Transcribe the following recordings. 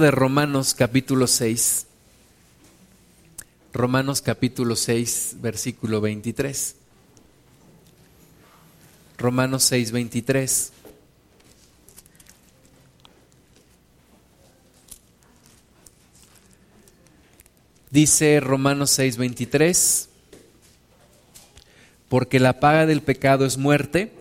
de Romanos capítulo 6. Romanos capítulo 6, versículo 23. Romanos 6, 23. Dice Romanos 6, 23, porque la paga del pecado es muerte,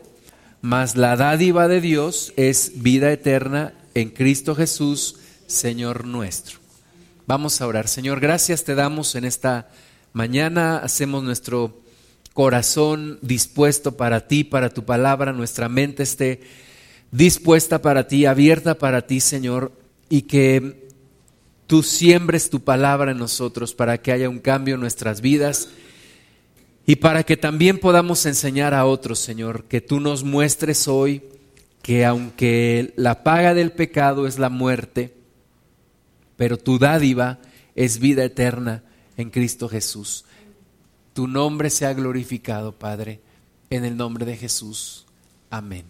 mas la dádiva de Dios es vida eterna en Cristo Jesús, Señor nuestro. Vamos a orar. Señor, gracias te damos en esta mañana. Hacemos nuestro corazón dispuesto para ti, para tu palabra, nuestra mente esté dispuesta para ti, abierta para ti, Señor, y que tú siembres tu palabra en nosotros para que haya un cambio en nuestras vidas y para que también podamos enseñar a otros, Señor, que tú nos muestres hoy que aunque la paga del pecado es la muerte, pero tu dádiva es vida eterna en Cristo Jesús. Tu nombre sea glorificado, Padre, en el nombre de Jesús. Amén.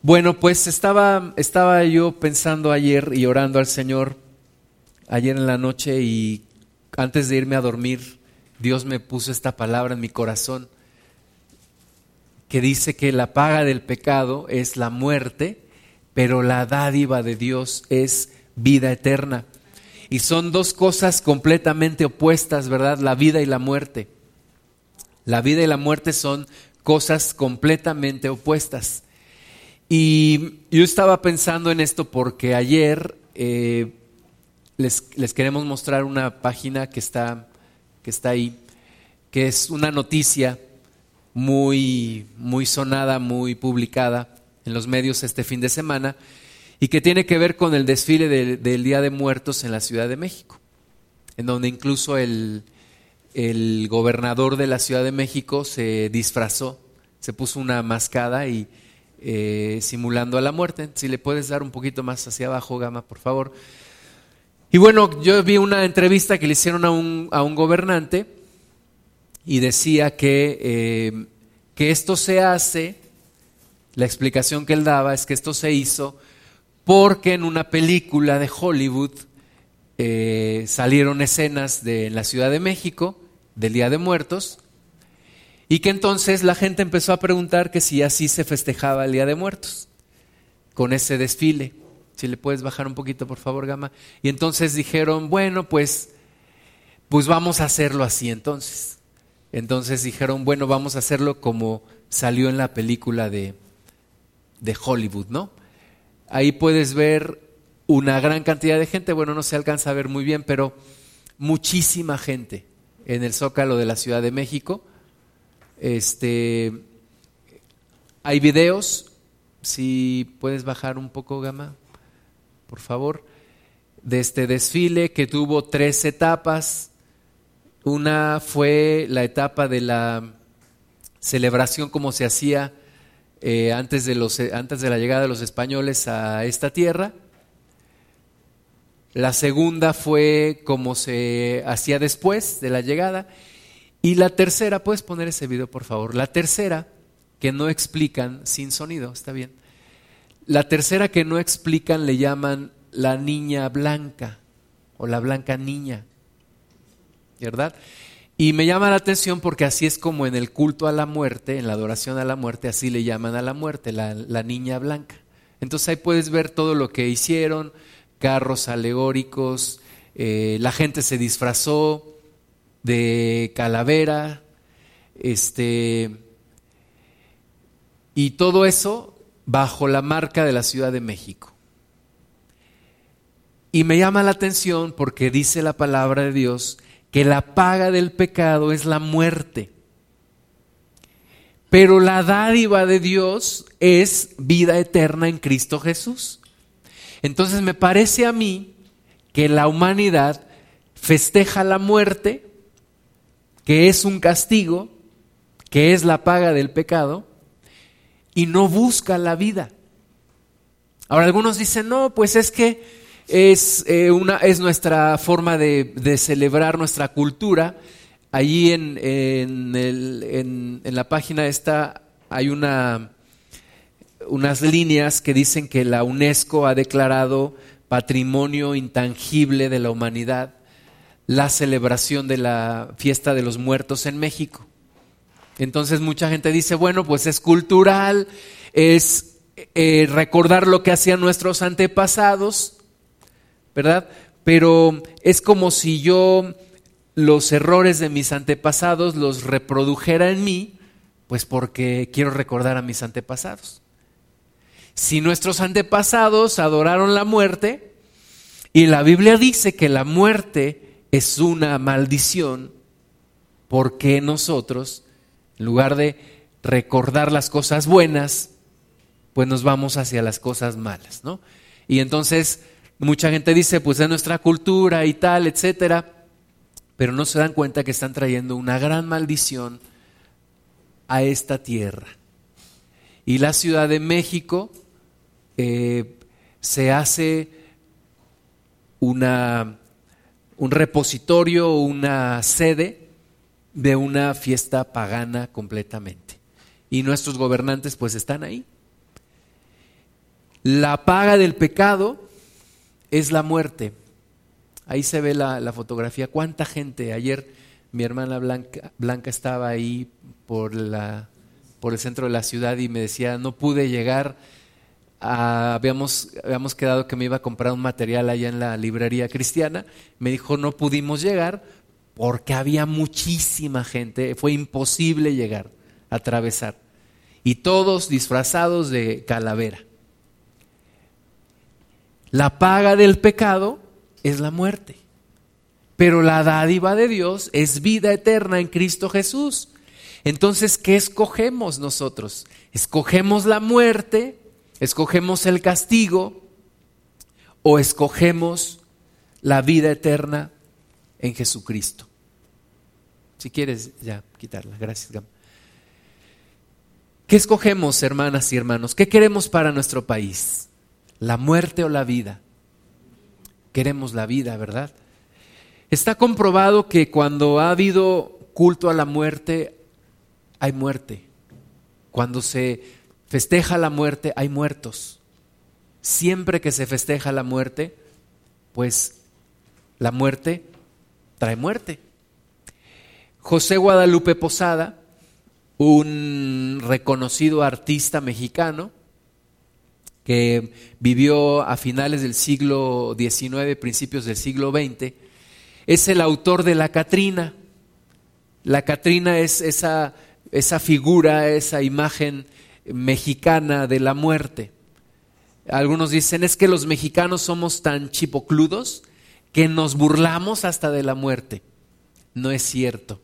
Bueno, pues estaba, estaba yo pensando ayer y orando al Señor ayer en la noche y antes de irme a dormir, Dios me puso esta palabra en mi corazón que dice que la paga del pecado es la muerte pero la dádiva de Dios es vida eterna. Y son dos cosas completamente opuestas, ¿verdad? La vida y la muerte. La vida y la muerte son cosas completamente opuestas. Y yo estaba pensando en esto porque ayer eh, les, les, queremos mostrar una página que está, que está ahí, que es una noticia muy, muy sonada, muy publicada, en los medios este fin de semana y que tiene que ver con el desfile del Día de Muertos en la Ciudad de México, en donde incluso el, gobernador de la Ciudad de México se disfrazó, se puso una mascada y eh, simulando a la muerte. Si le puedes dar un poquito más hacia abajo, Gama, por favor. Y bueno, yo vi una entrevista que le hicieron a un, a un gobernante y decía que, eh, que esto se hace la explicación que él daba es que esto se hizo porque en una película de Hollywood eh, salieron escenas de la Ciudad de México, del Día de Muertos, y que entonces la gente empezó a preguntar que si así se festejaba el Día de Muertos, con ese desfile. Si le puedes bajar un poquito, por favor, Gama. Y entonces dijeron, bueno, pues, pues vamos a hacerlo así entonces. Entonces dijeron, bueno, vamos a hacerlo como salió en la película de, de Hollywood, ¿no? Ahí puedes ver una gran cantidad de gente, bueno, no se alcanza a ver muy bien, pero muchísima gente en el Zócalo de la Ciudad de México. Este, hay videos, si puedes bajar un poco, Gama, por favor, de este desfile que tuvo tres etapas. Una fue la etapa de la celebración como se hacía eh, antes, de los, antes de la llegada de los españoles a esta tierra. La segunda fue como se hacía después de la llegada. Y la tercera, puedes poner ese video por favor. La tercera, que no explican sin sonido, está bien. La tercera que no explican le llaman la niña blanca o la blanca niña, ¿verdad? Y me llama la atención porque así es como en el culto a la muerte, en la adoración a la muerte, así le llaman a la muerte, la, niña blanca. Entonces ahí puedes ver todo lo que hicieron, carros alegóricos, eh, la gente se disfrazó de calavera, este, y todo eso bajo la marca de la Ciudad de México. Y me llama la atención porque dice la palabra de Dios que la paga del pecado es la muerte. Pero la dádiva de Dios es vida eterna en Cristo Jesús. Entonces me parece a mí que la humanidad festeja la muerte, que es un castigo, que es la paga del pecado, y no busca la vida. Ahora algunos dicen, no, pues es que es, eh, una, es nuestra forma de, celebrar nuestra cultura. Allí en, en, la página esta hay una, unas líneas que dicen que la UNESCO ha declarado patrimonio intangible de la humanidad la celebración de la fiesta de los muertos en México. Entonces mucha gente dice, bueno, pues es cultural, es eh, recordar lo que hacían nuestros antepasados, ¿verdad? Pero es como si yo los errores de mis antepasados los reprodujera en mí, pues porque quiero recordar a mis antepasados. Si nuestros antepasados adoraron la muerte, y la Biblia dice que la muerte es una maldición, ¿por qué nosotros, en lugar de recordar las cosas buenas, pues nos vamos hacia las cosas malas, ¿no? Y entonces mucha gente dice, pues es nuestra cultura y tal, etcétera, pero no se dan cuenta que están trayendo una gran maldición a esta tierra. Y la Ciudad de México eh, se hace una, un repositorio, una sede de una fiesta pagana completamente. Y nuestros gobernantes pues están ahí. La paga del pecado es la muerte. Ahí se ve la, fotografía. ¿Cuánta gente? Ayer mi hermana Blanca, estaba ahí por, el centro de la ciudad y me decía, no pude llegar. habíamos, habíamos quedado que me iba a comprar un material allá en la librería cristiana. Me dijo, no pudimos llegar porque había muchísima gente. Fue imposible llegar, atravesar. Y todos disfrazados de calavera. La paga del pecado es la muerte. Pero la dádiva de Dios es vida eterna en Cristo Jesús. Entonces, ¿qué escogemos nosotros? ¿Escogemos la muerte? ¿Escogemos el castigo? ¿O escogemos la vida eterna en Jesucristo? Si quieres, ya quitarla. Gracias, Gam. ¿Qué escogemos, hermanas y hermanos? ¿Qué queremos para nuestro país? La muerte o la vida. Queremos la vida, ¿verdad? Está comprobado que cuando ha habido culto a la muerte, hay muerte. Cuando se festeja la muerte, hay muertos. Siempre que se festeja la muerte, pues la muerte trae muerte. José Guadalupe Posada, un reconocido artista mexicano, que vivió a finales del siglo XIX, principios del siglo XX, es el autor de la Catrina. La Catrina es esa, esa figura, esa imagen mexicana de la muerte. Algunos dicen es que los mexicanos somos tan chipocludos que nos burlamos hasta de la muerte. No es cierto.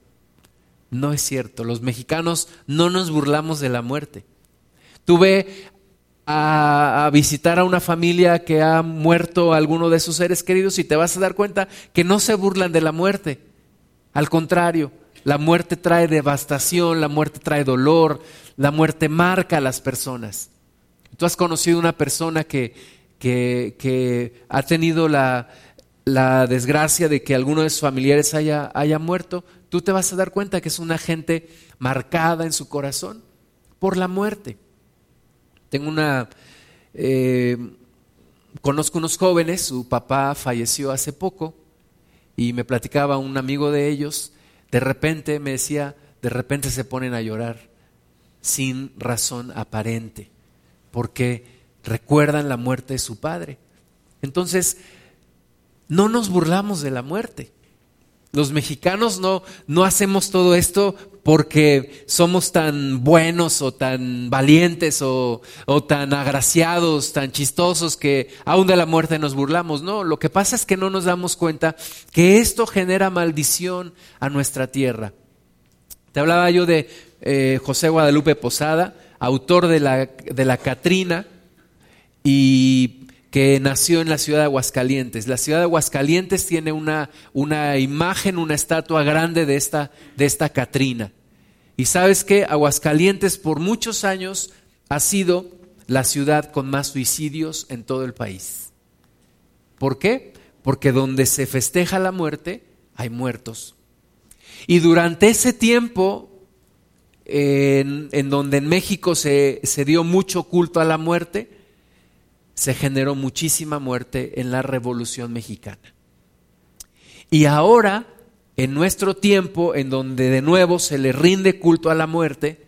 No es cierto. Los mexicanos no nos burlamos de la muerte. Tuve a, visitar a una familia que ha muerto alguno de sus seres queridos y te vas a dar cuenta que no se burlan de la muerte. Al contrario, la muerte trae devastación, la muerte trae dolor, la muerte marca a las personas. Tú has conocido una persona que, que, ha tenido la, la, desgracia de que alguno de sus familiares haya, haya muerto, tú te vas a dar cuenta que es una gente marcada en su corazón por la muerte. Tengo una... Eh, conozco unos jóvenes, su papá falleció hace poco y me platicaba un amigo de ellos, de repente me decía, de repente se ponen a llorar sin razón aparente, porque recuerdan la muerte de su padre. Entonces, no nos burlamos de la muerte. Los mexicanos no, no hacemos todo esto porque somos tan buenos o tan valientes o, o, tan agraciados, tan chistosos que aún de la muerte nos burlamos. No, lo que pasa es que no nos damos cuenta que esto genera maldición a nuestra tierra. Te hablaba yo de eh, José Guadalupe Posada, autor de la, de la Catrina, y que nació en la ciudad de Aguascalientes. La ciudad de Aguascalientes tiene una, una imagen, una estatua grande de esta, de esta Catrina. Y sabes que Aguascalientes por muchos años ha sido la ciudad con más suicidios en todo el país. ¿Por qué? Porque donde se festeja la muerte hay muertos. Y durante ese tiempo en, donde en México se dio mucho culto a la muerte, se generó muchísima muerte en la Revolución Mexicana. Y ahora, en nuestro tiempo, en donde de nuevo se le rinde culto a la muerte,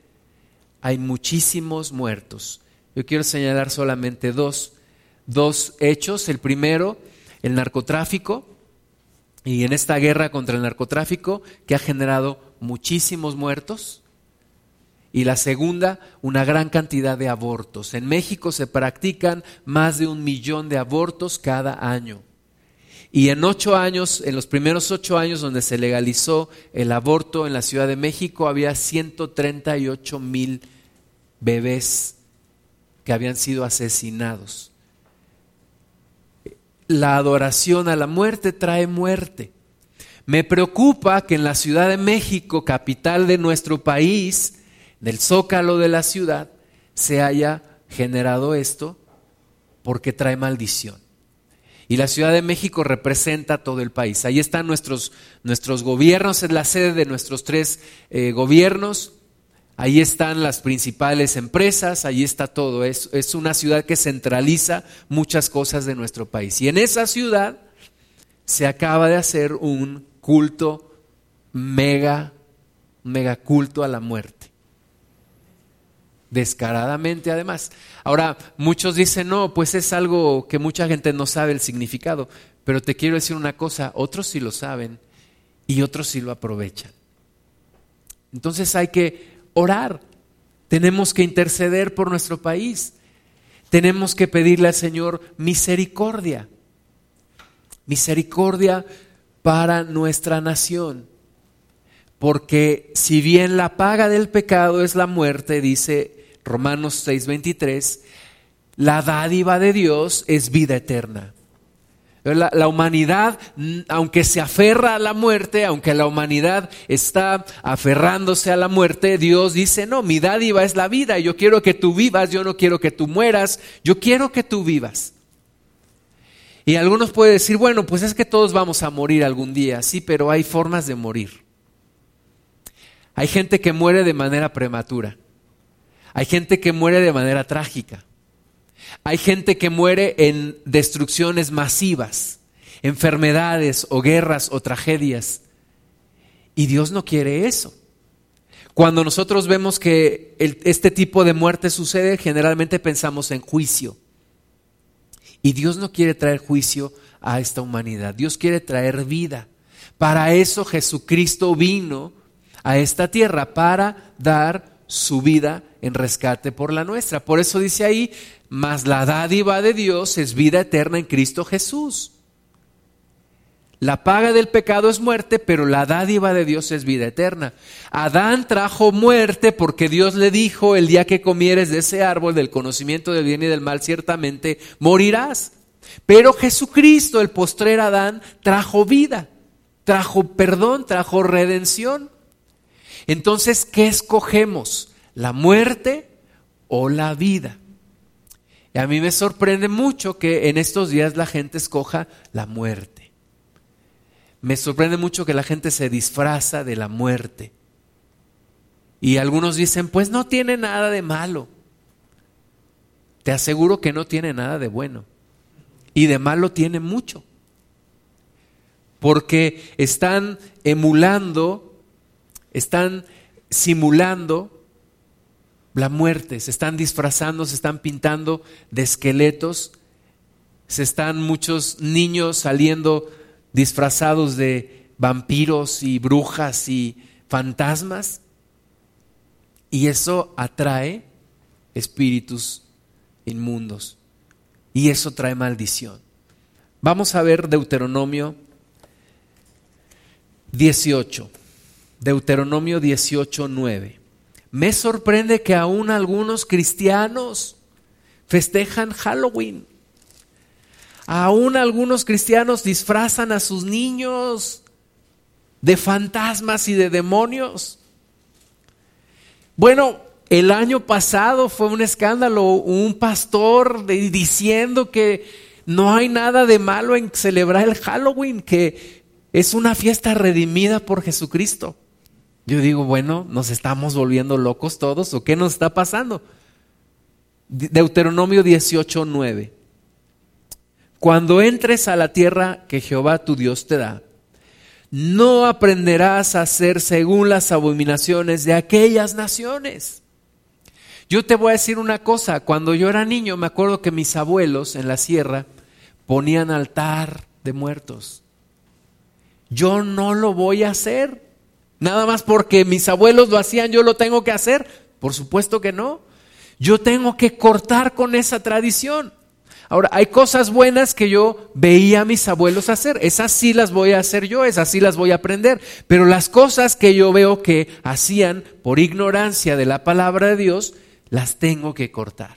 hay muchísimos muertos. Yo quiero señalar solamente dos, dos hechos. El primero, el narcotráfico, y en esta guerra contra el narcotráfico que ha generado muchísimos muertos. Y la segunda, una gran cantidad de abortos. En México se practican más de un millón de abortos cada año. Y en ocho años, en los primeros ocho años donde se legalizó el aborto en la Ciudad de México, había 138 mil bebés que habían sido asesinados. La adoración a la muerte trae muerte. Me preocupa que en la Ciudad de México, capital de nuestro país, del zócalo de la ciudad, se haya generado esto porque trae maldición. Y la Ciudad de México representa todo el país. Ahí están nuestros, nuestros gobiernos, es la sede de nuestros tres eh, gobiernos. Ahí están las principales empresas, ahí está todo. Es, es una ciudad que centraliza muchas cosas de nuestro país. Y en esa ciudad se acaba de hacer un culto mega, mega culto a la muerte descaradamente además. Ahora, muchos dicen, no, pues es algo que mucha gente no sabe el significado, pero te quiero decir una cosa, otros sí lo saben y otros sí lo aprovechan. Entonces hay que orar, tenemos que interceder por nuestro país, tenemos que pedirle al Señor misericordia, misericordia para nuestra nación. Porque si bien la paga del pecado es la muerte, dice Romanos 6:23, la dádiva de Dios es vida eterna. La, la, humanidad, aunque se aferra a la muerte, aunque la humanidad está aferrándose a la muerte, Dios dice, no, mi dádiva es la vida, yo quiero que tú vivas, yo no quiero que tú mueras, yo quiero que tú vivas. Y algunos pueden decir, bueno, pues es que todos vamos a morir algún día, sí, pero hay formas de morir. Hay gente que muere de manera prematura. Hay gente que muere de manera trágica. Hay gente que muere en destrucciones masivas, enfermedades o guerras o tragedias. Y Dios no quiere eso. Cuando nosotros vemos que este tipo de muerte sucede, generalmente pensamos en juicio. Y Dios no quiere traer juicio a esta humanidad. Dios quiere traer vida. Para eso Jesucristo vino a esta tierra, para dar su vida en rescate por la nuestra. Por eso dice ahí, mas la dádiva de Dios es vida eterna en Cristo Jesús. La paga del pecado es muerte, pero la dádiva de Dios es vida eterna. Adán trajo muerte porque Dios le dijo, el día que comieres de ese árbol del conocimiento del bien y del mal, ciertamente morirás. Pero Jesucristo, el postrer Adán, trajo vida, trajo perdón, trajo redención. Entonces, ¿qué escogemos? La muerte o la vida. Y a mí me sorprende mucho que en estos días la gente escoja la muerte. Me sorprende mucho que la gente se disfraza de la muerte. Y algunos dicen, pues no tiene nada de malo. Te aseguro que no tiene nada de bueno. Y de malo tiene mucho. Porque están emulando, están simulando la muerte, se están disfrazando, se están pintando de esqueletos, se están muchos niños saliendo disfrazados de vampiros y brujas y fantasmas. Y eso atrae espíritus inmundos. Y eso trae maldición. Vamos a ver Deuteronomio 18. Deuteronomio 18, 9. Me sorprende que aún algunos cristianos festejan Halloween. Aún algunos cristianos disfrazan a sus niños de fantasmas y de demonios. Bueno, el año pasado fue un escándalo, un pastor diciendo que no hay nada de malo en celebrar el Halloween, que es una fiesta redimida por Jesucristo Yo digo, bueno, ¿nos estamos volviendo locos todos o qué nos está pasando? Deuteronomio 18, 9. Cuando entres a la tierra que Jehová tu Dios te da, no aprenderás a hacer según las abominaciones de aquellas naciones. Yo te voy a decir una cosa, cuando yo era niño me acuerdo que mis abuelos en la sierra ponían altar de muertos. Yo no lo voy a hacer. Nada más porque mis abuelos lo hacían, yo lo tengo que hacer. Por supuesto que no. Yo tengo que cortar con esa tradición. Ahora, hay cosas buenas que yo veía a mis abuelos hacer. Esas sí las voy a hacer yo, esas sí las voy a aprender. Pero las cosas que yo veo que hacían por ignorancia de la palabra de Dios, las tengo que cortar.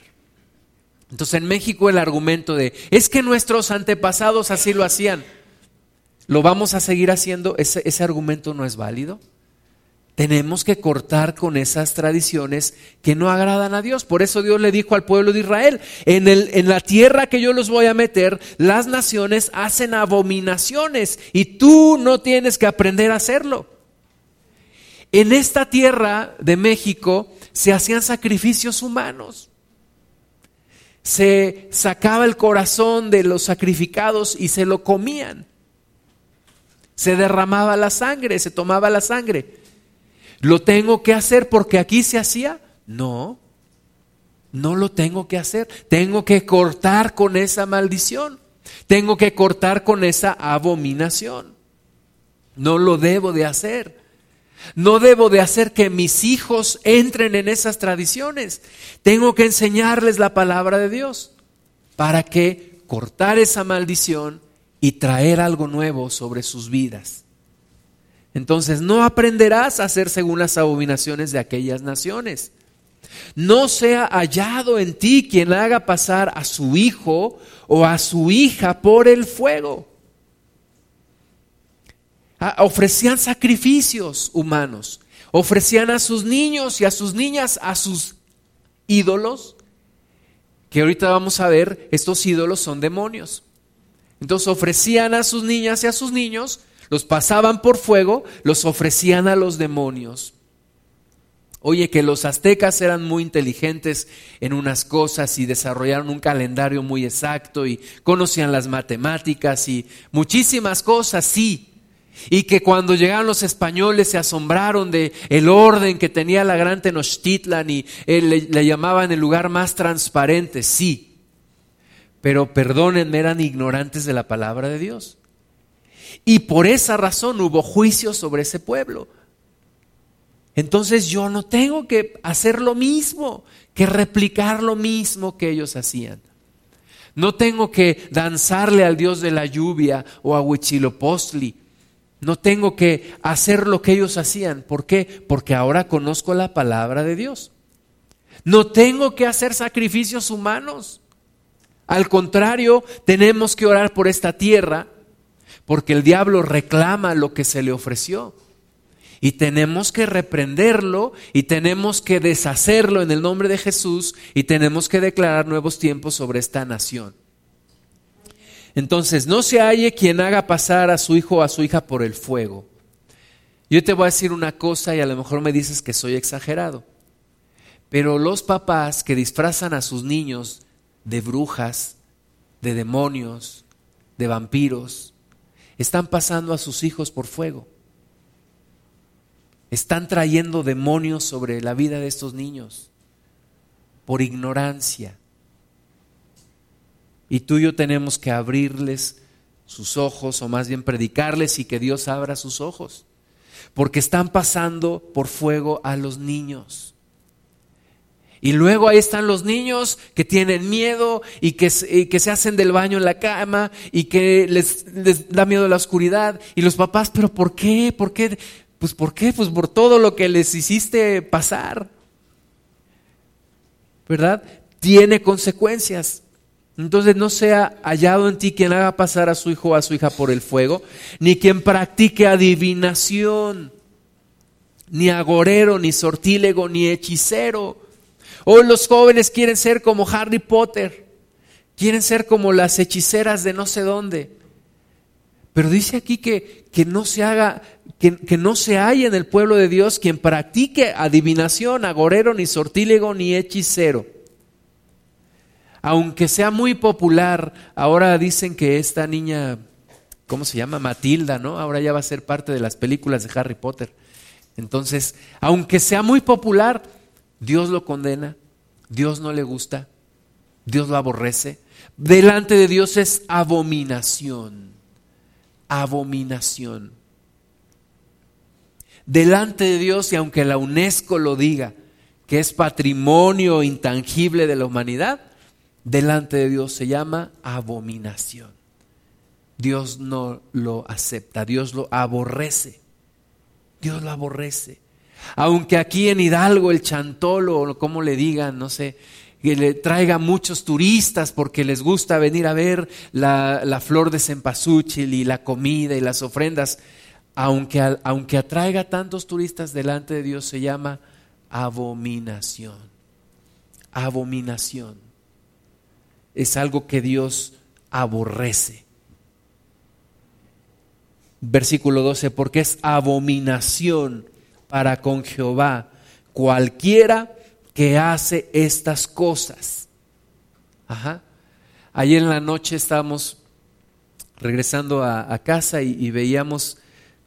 Entonces en México el argumento de, es que nuestros antepasados así lo hacían, ¿lo vamos a seguir haciendo? ¿Ese, ese argumento no es válido? Tenemos que cortar con esas tradiciones que no agradan a Dios. Por eso Dios le dijo al pueblo de Israel, en, el, en, la tierra que yo los voy a meter, las naciones hacen abominaciones y tú no tienes que aprender a hacerlo. En esta tierra de México se hacían sacrificios humanos. Se sacaba el corazón de los sacrificados y se lo comían. Se derramaba la sangre, se tomaba la sangre. ¿Lo tengo que hacer porque aquí se hacía? No, no lo tengo que hacer. Tengo que cortar con esa maldición. Tengo que cortar con esa abominación. No lo debo de hacer. No debo de hacer que mis hijos entren en esas tradiciones. Tengo que enseñarles la palabra de Dios para que cortar esa maldición y traer algo nuevo sobre sus vidas. Entonces no aprenderás a hacer según las abominaciones de aquellas naciones. No sea hallado en ti quien haga pasar a su hijo o a su hija por el fuego. Ah, ofrecían sacrificios humanos, ofrecían a sus niños y a sus niñas, a sus ídolos, que ahorita vamos a ver, estos ídolos son demonios. Entonces ofrecían a sus niñas y a sus niños los pasaban por fuego, los ofrecían a los demonios. Oye, que los aztecas eran muy inteligentes en unas cosas y desarrollaron un calendario muy exacto y conocían las matemáticas y muchísimas cosas, sí. Y que cuando llegaron los españoles se asombraron de el orden que tenía la gran Tenochtitlan y eh, le, le llamaban el lugar más transparente, sí. Pero perdónenme, eran ignorantes de la palabra de Dios. Y por esa razón hubo juicio sobre ese pueblo. Entonces yo no tengo que hacer lo mismo, que replicar lo mismo que ellos hacían. No tengo que danzarle al Dios de la lluvia o a Huichilopostli. No tengo que hacer lo que ellos hacían. ¿Por qué? Porque ahora conozco la palabra de Dios. No tengo que hacer sacrificios humanos. Al contrario, tenemos que orar por esta tierra porque el diablo reclama lo que se le ofreció. Y tenemos que reprenderlo y tenemos que deshacerlo en el nombre de Jesús y tenemos que declarar nuevos tiempos sobre esta nación. Entonces, no se halle quien haga pasar a su hijo o a su hija por el fuego. Yo te voy a decir una cosa y a lo mejor me dices que soy exagerado. Pero los papás que disfrazan a sus niños de brujas, de demonios, de vampiros, están pasando a sus hijos por fuego. Están trayendo demonios sobre la vida de estos niños por ignorancia. Y tú y yo tenemos que abrirles sus ojos, o más bien predicarles y que Dios abra sus ojos, porque están pasando por fuego a los niños. Y luego ahí están los niños que tienen miedo y que, que se hacen del baño en la cama y que les, les, da miedo la oscuridad. Y los papás, pero ¿por qué? ¿Por qué? Pues ¿por qué? Pues por todo lo que les hiciste pasar. ¿Verdad? Tiene consecuencias. Entonces no sea hallado en ti quien haga pasar a su hijo o a su hija por el fuego, ni quien practique adivinación, ni agorero, ni sortílego, ni hechicero Hoy los jóvenes quieren ser como Harry Potter, quieren ser como las hechiceras de no sé dónde. Pero dice aquí que, que no se haga, que, que, no se haya en el pueblo de Dios quien practique adivinación, agorero, ni sortílego, ni hechicero. Aunque sea muy popular, ahora dicen que esta niña, ¿cómo se llama? Matilda, ¿no? Ahora ya va a ser parte de las películas de Harry Potter. Entonces, aunque sea muy popular, Dios lo condena, Dios no le gusta, Dios lo aborrece. Delante de Dios es abominación, abominación. Delante de Dios, y aunque la UNESCO lo diga, que es patrimonio intangible de la humanidad, delante de Dios se llama abominación. Dios no lo acepta, Dios lo aborrece. Dios lo aborrece. Aunque aquí en Hidalgo el chantolo, o como le digan, no sé, que le traiga muchos turistas porque les gusta venir a ver la, flor de cempasúchil y la comida y las ofrendas, aunque, aunque atraiga tantos turistas delante de Dios, se llama abominación. Abominación. Es algo que Dios aborrece. Versículo 12, porque es abominación para con Jehová cualquiera que hace estas cosas. Ajá. Ayer en la noche estábamos regresando a, casa y, veíamos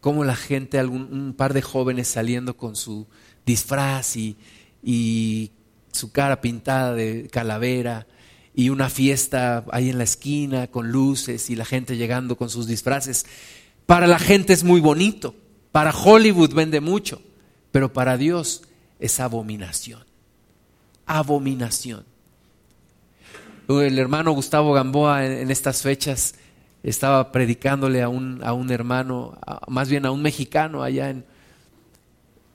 cómo la gente, algún, un par de jóvenes saliendo con su disfraz y, y su cara pintada de calavera y una fiesta ahí en la esquina con luces y la gente llegando con sus disfraces. Para la gente es muy bonito, para Hollywood vende mucho, pero para Dios es abominación abominación. El hermano Gustavo Gamboa en, estas fechas estaba predicándole a un, a un hermano, más bien a un mexicano allá en,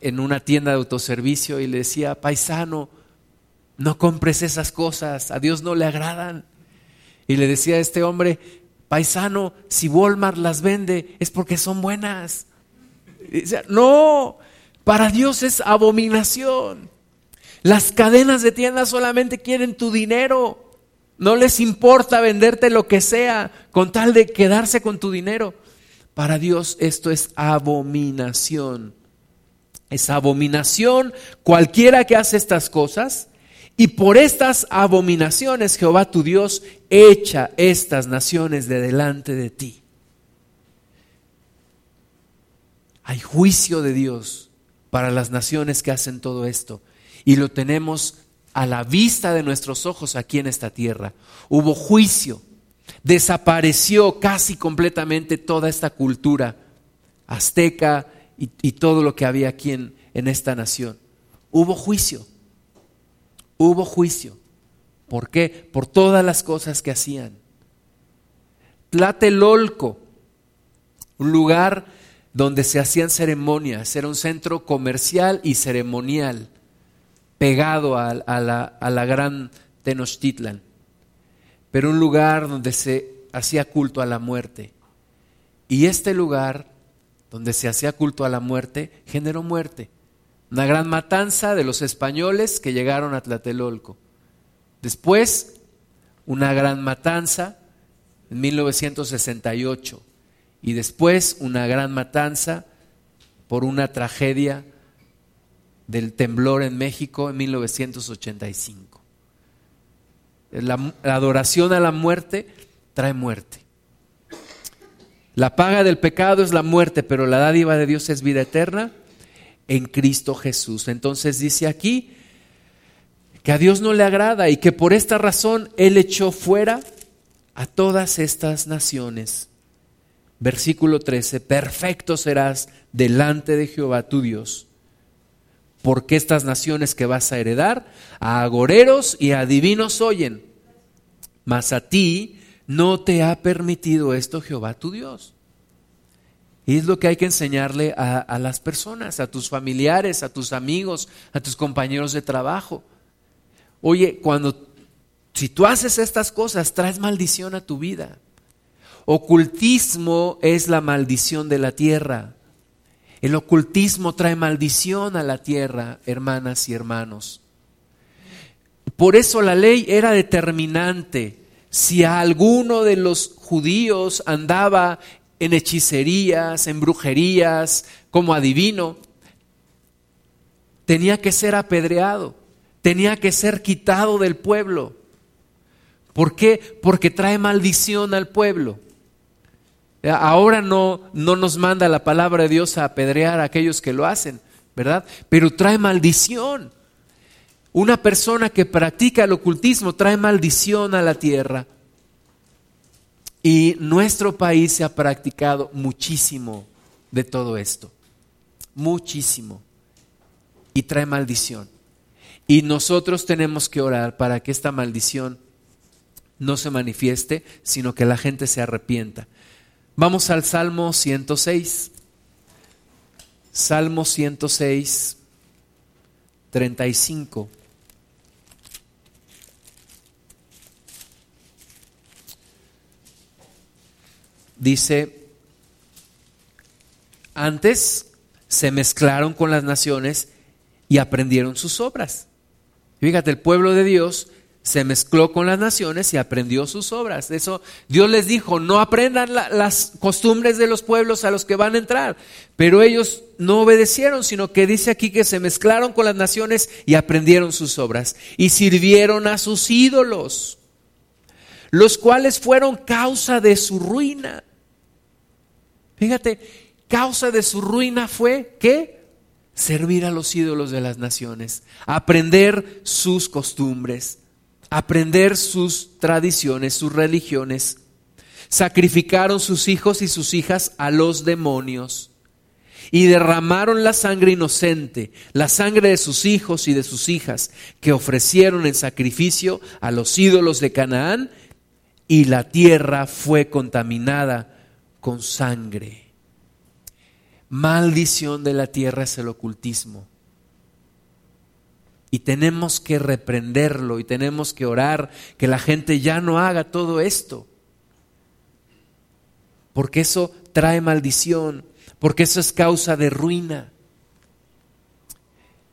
en una tienda de autoservicio y le decía, paisano, no compres esas cosas, a Dios no le agradan. Y le decía a este hombre, paisano, si Walmart las vende es porque son buenas. Y no, para Dios es abominación. Las cadenas de tiendas solamente quieren tu dinero. No les importa venderte lo que sea con tal de quedarse con tu dinero. Para Dios esto es abominación. Es abominación cualquiera que hace estas cosas. Y por estas abominaciones Jehová tu Dios echa estas naciones de delante de ti. Hay juicio de Dios para las naciones que hacen todo esto y lo tenemos a la vista de nuestros ojos aquí en esta tierra. Hubo juicio, desapareció casi completamente toda esta cultura azteca y, todo lo que había aquí en, en esta nación. Hubo juicio, hubo juicio. ¿Por qué? Por todas las cosas que hacían. Tlatelolco, un lugar donde se hacían ceremonias, era un centro comercial y ceremonial pegado a, la, gran Tenochtitlan, pero un lugar donde se hacía culto a la muerte. Y este lugar donde se hacía culto a la muerte generó muerte. Una gran matanza de los españoles que llegaron a Tlatelolco. Después, una gran matanza en 1968. Y después, una gran matanza por una tragedia del temblor en México en 1985. La, adoración a la muerte trae muerte. La paga del pecado es la muerte, pero la dádiva de Dios es vida eterna en Cristo Jesús. Entonces dice aquí que a Dios no le agrada y que por esta razón Él echó fuera a todas estas naciones. Versículo 13, perfecto serás delante de Jehová tu Dios porque estas naciones que vas a heredar, a agoreros y a divinos oyen, mas a ti no te ha permitido esto Jehová tu Dios. Y es lo que hay que enseñarle a, a, las personas, a tus familiares, a tus amigos, a tus compañeros de trabajo. Oye, cuando, si tú haces estas cosas, traes maldición a tu vida. Ocultismo es la maldición de la tierra. El ocultismo trae maldición a la tierra, hermanas y hermanos. Por eso la ley era determinante. Si a alguno de los judíos andaba en hechicerías, en brujerías, como adivino, tenía que ser apedreado, tenía que ser quitado del pueblo. ¿Por qué? Porque trae maldición al pueblo. Ahora no, no nos manda la palabra de Dios a apedrear a aquellos que lo hacen, ¿verdad? Pero trae maldición. Una persona que practica el ocultismo trae maldición a la tierra. Y nuestro país se ha practicado muchísimo de todo esto. Muchísimo. Y trae maldición. Y nosotros tenemos que orar para que esta maldición no se manifieste, sino que la gente se arrepienta. Vamos al Salmo 106. Salmo 106, 35. Dice, antes se mezclaron con las naciones y aprendieron sus obras. Fíjate, el pueblo de Dios se mezcló con las naciones y aprendió sus obras. Eso Dios les dijo, no aprendan las costumbres de los pueblos a los que van a entrar. Pero ellos no obedecieron, sino que dice aquí que se mezclaron con las naciones y aprendieron sus obras y sirvieron a sus ídolos, los cuales fueron causa de su ruina. Fíjate, causa de su ruina fue ¿qué? Servir a los ídolos de las naciones, aprender sus costumbres aprender sus tradiciones, sus religiones. Sacrificaron sus hijos y sus hijas a los demonios y derramaron la sangre inocente, la sangre de sus hijos y de sus hijas, que ofrecieron en sacrificio a los ídolos de Canaán, y la tierra fue contaminada con sangre. Maldición de la tierra es el ocultismo. Y tenemos que reprenderlo y tenemos que orar que la gente ya no haga todo esto. Porque eso trae maldición, porque eso es causa de ruina.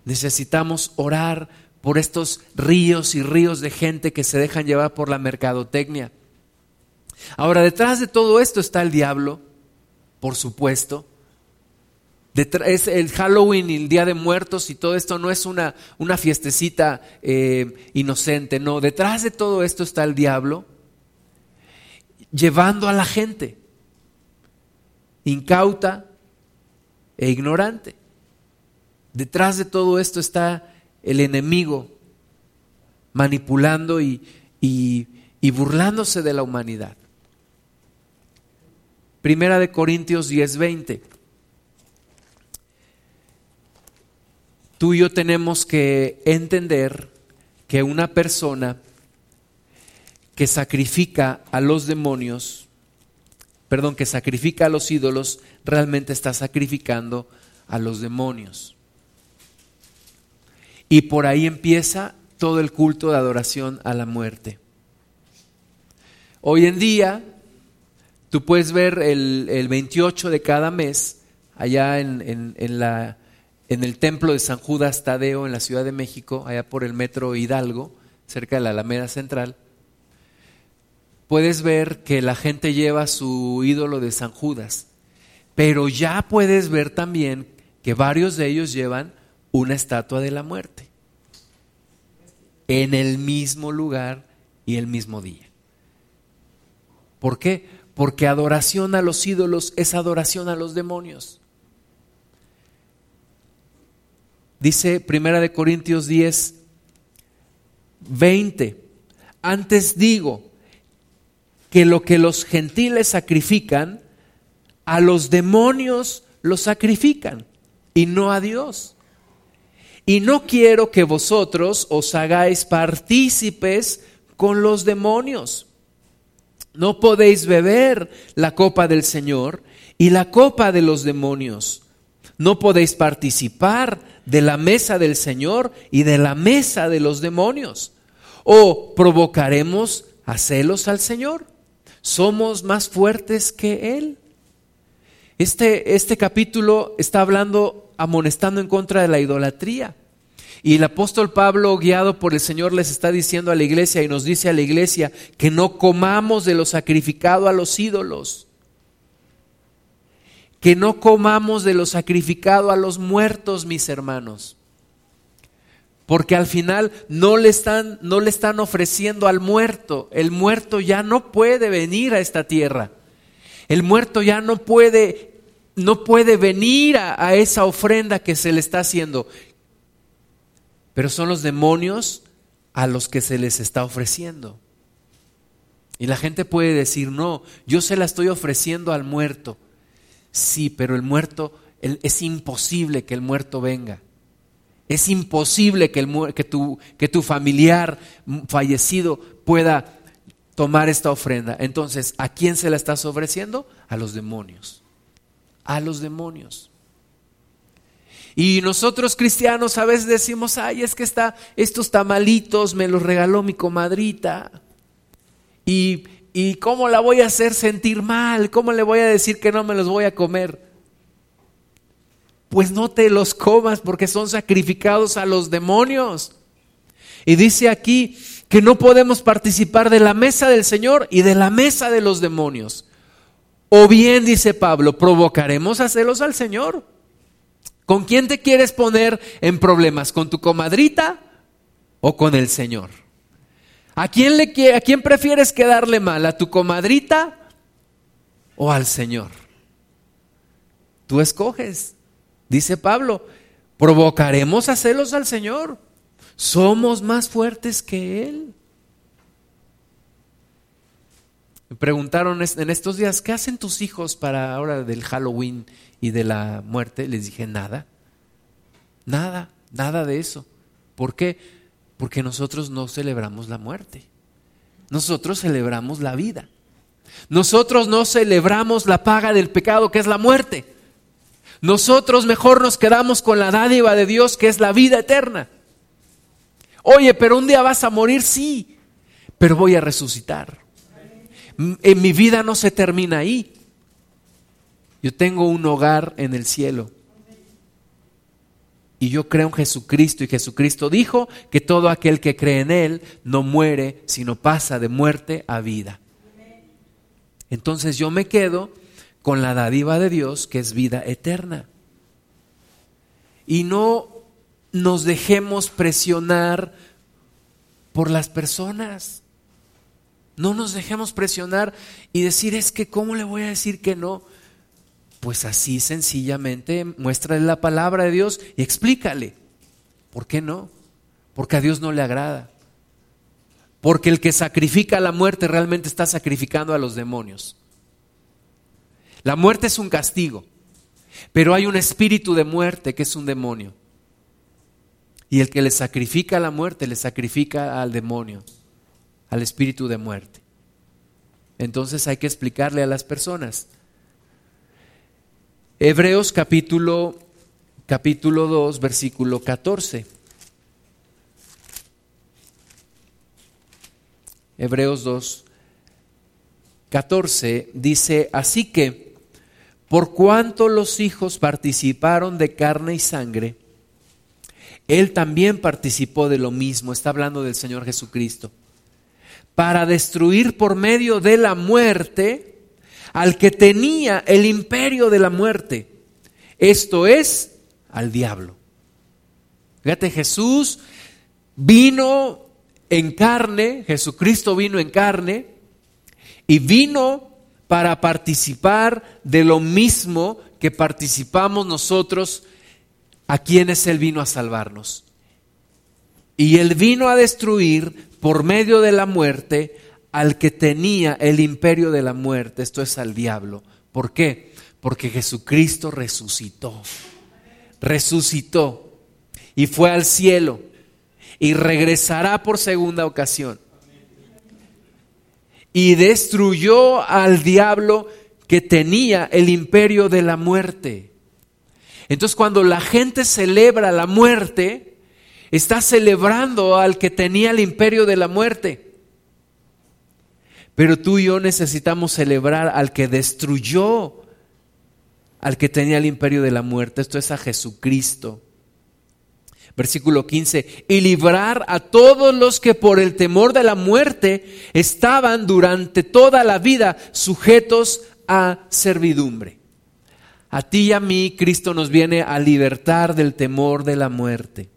Necesitamos orar por estos ríos y ríos de gente que se dejan llevar por la mercadotecnia. Ahora, detrás de todo esto está el diablo, por supuesto, es el Halloween y el Día de Muertos y todo esto no es una, una fiestecita eh, inocente, no. Detrás de todo esto está el diablo llevando a la gente incauta e ignorante. Detrás de todo esto está el enemigo manipulando y, y burlándose de la humanidad. Primera de Corintios 10:20. Tú y yo tenemos que entender que una persona que sacrifica a los demonios, perdón, que sacrifica a los ídolos, realmente está sacrificando a los demonios. Y por ahí empieza todo el culto de adoración a la muerte. Hoy en día, tú puedes ver el, 28 de cada mes, allá en la en el templo de San Judas Tadeo en la Ciudad de México, allá por el metro Hidalgo, cerca de la Alameda Central, puedes ver que la gente lleva su ídolo de San Judas, pero ya puedes ver también que varios de ellos llevan una estatua de la muerte en el mismo lugar y el mismo día. ¿Por qué? Porque adoración a los ídolos es adoración a los demonios. Dice Primera de Corintios 10, 20. Antes digo que lo que los gentiles sacrifican, a los demonios los sacrifican y no a Dios. Y no quiero que vosotros os hagáis partícipes con los demonios. No podéis beber la copa del Señor y la copa de los demonios. No podéis participar de la mesa del Señor y de la mesa de los demonios? ¿O provocaremos a celos al Señor? ¿Somos más fuertes que Él? Este, este capítulo está hablando, amonestando en contra de la idolatría. Y el apóstol Pablo, guiado por el Señor, les está diciendo a la iglesia y nos dice a la iglesia que no comamos de lo sacrificado a los ídolos. Que no comamos de lo sacrificado a los muertos, mis hermanos. Porque al final no le están, no le están ofreciendo al muerto. El muerto ya no puede venir a esta tierra. El muerto ya no puede, no puede venir a, a esa ofrenda que se le está haciendo. Pero son los demonios a los que se les está ofreciendo. Y la gente puede decir, no, yo se la estoy ofreciendo al muerto. Sí, pero el muerto, es imposible que el muerto venga. Es imposible que, el, que, tu, que tu familiar fallecido pueda tomar esta ofrenda. Entonces, ¿a quién se la estás ofreciendo? A los demonios. A los demonios. Y nosotros cristianos a veces decimos, ay, es que está, estos tamalitos me los regaló mi comadrita. Y ¿Y cómo la voy a hacer sentir mal? ¿Cómo le voy a decir que no me los voy a comer? Pues no te los comas porque son sacrificados a los demonios. Y dice aquí que no podemos participar de la mesa del Señor y de la mesa de los demonios. O bien, dice Pablo, provocaremos a celos al Señor. ¿Con quién te quieres poner en problemas? ¿Con tu comadrita o con el Señor? ¿A quién, le, ¿A quién prefieres quedarle mal? ¿A tu comadrita o al Señor? Tú escoges. Dice Pablo, provocaremos a celos al Señor. Somos más fuertes que Él. Me preguntaron en estos días, ¿qué hacen tus hijos para ahora del Halloween y de la muerte? Les dije, nada, nada, nada de eso. ¿Por qué? Porque nosotros no celebramos la muerte. Nosotros celebramos la vida. Nosotros no celebramos la paga del pecado que es la muerte. Nosotros mejor nos quedamos con la dádiva de Dios que es la vida eterna. Oye, pero un día vas a morir, sí, pero voy a resucitar. En mi vida no se termina ahí. Yo tengo un hogar en el cielo. Y yo creo en Jesucristo y Jesucristo dijo que todo aquel que cree en Él no muere, sino pasa de muerte a vida. Entonces yo me quedo con la dádiva de Dios que es vida eterna. Y no nos dejemos presionar por las personas. No nos dejemos presionar y decir, es que, ¿cómo le voy a decir que no? Pues así sencillamente muéstrale la palabra de Dios y explícale. ¿Por qué no? Porque a Dios no le agrada. Porque el que sacrifica la muerte realmente está sacrificando a los demonios. La muerte es un castigo, pero hay un espíritu de muerte que es un demonio. Y el que le sacrifica la muerte le sacrifica al demonio, al espíritu de muerte. Entonces hay que explicarle a las personas Hebreos capítulo, capítulo 2, versículo 14. Hebreos 2, 14 dice, así que, por cuanto los hijos participaron de carne y sangre, él también participó de lo mismo, está hablando del Señor Jesucristo, para destruir por medio de la muerte al que tenía el imperio de la muerte, esto es, al diablo. Fíjate, Jesús vino en carne, Jesucristo vino en carne y vino para participar de lo mismo que participamos nosotros a quienes Él vino a salvarnos. Y Él vino a destruir por medio de la muerte al que tenía el imperio de la muerte, esto es al diablo. ¿Por qué? Porque Jesucristo resucitó. Resucitó y fue al cielo y regresará por segunda ocasión. Y destruyó al diablo que tenía el imperio de la muerte. Entonces cuando la gente celebra la muerte, está celebrando al que tenía el imperio de la muerte. Pero tú y yo necesitamos celebrar al que destruyó, al que tenía el imperio de la muerte. Esto es a Jesucristo. Versículo 15, y librar a todos los que por el temor de la muerte estaban durante toda la vida sujetos a servidumbre. A ti y a mí Cristo nos viene a libertar del temor de la muerte.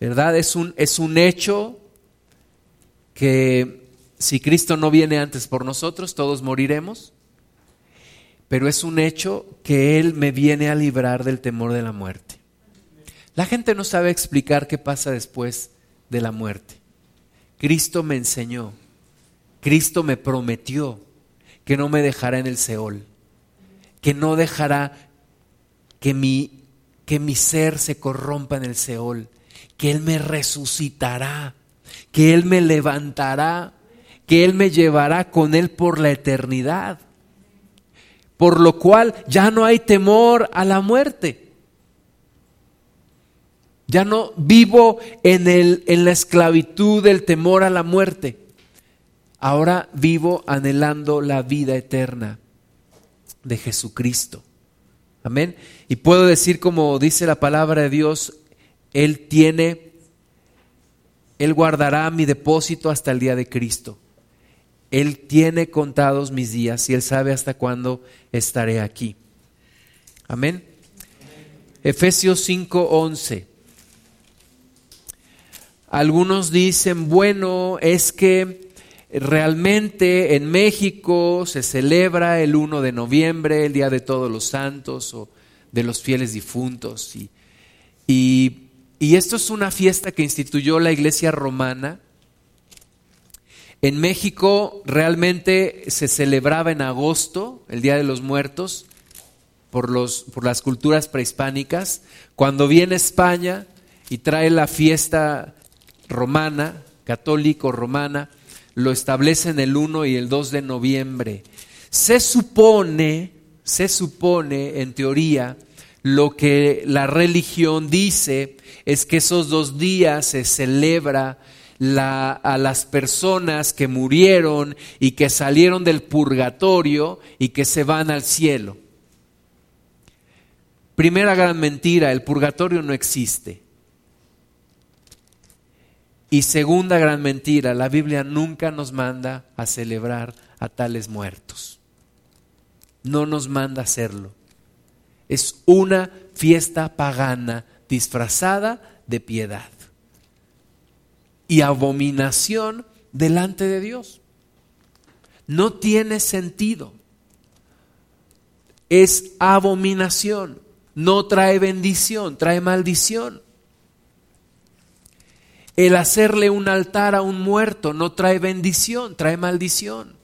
¿Verdad? Es un, es un hecho que si Cristo no viene antes por nosotros, todos moriremos. Pero es un hecho que Él me viene a librar del temor de la muerte. La gente no sabe explicar qué pasa después de la muerte. Cristo me enseñó, Cristo me prometió que no me dejará en el Seol que no dejará que mi, que mi ser se corrompa en el Seol, que Él me resucitará, que Él me levantará, que Él me llevará con Él por la eternidad. Por lo cual ya no hay temor a la muerte. Ya no vivo en, el, en la esclavitud del temor a la muerte. Ahora vivo anhelando la vida eterna de Jesucristo. Amén. Y puedo decir como dice la palabra de Dios, Él tiene, Él guardará mi depósito hasta el día de Cristo. Él tiene contados mis días y Él sabe hasta cuándo estaré aquí. Amén. Efesios 5:11. Algunos dicen, bueno, es que Realmente en México se celebra el 1 de noviembre, el Día de Todos los Santos o de los fieles difuntos. Y, y, esto es una fiesta que instituyó la Iglesia Romana. En México realmente se celebraba en agosto, el Día de los Muertos, por, los, por las culturas prehispánicas. Cuando viene España y trae la fiesta romana, católico-romana, lo establecen el 1 y el 2 de noviembre. Se supone, se supone en teoría, lo que la religión dice es que esos dos días se celebra a las personas que murieron y que salieron del purgatorio y que se van al cielo. Primera gran mentira, el purgatorio no existe. Y segunda gran mentira, la Biblia nunca nos manda a celebrar a tales muertos. No nos manda a hacerlo. Es una fiesta pagana disfrazada de piedad y abominación delante de Dios. No tiene sentido. Es abominación. No trae bendición, trae maldición. El hacerle un altar a un muerto no trae bendición, trae maldición.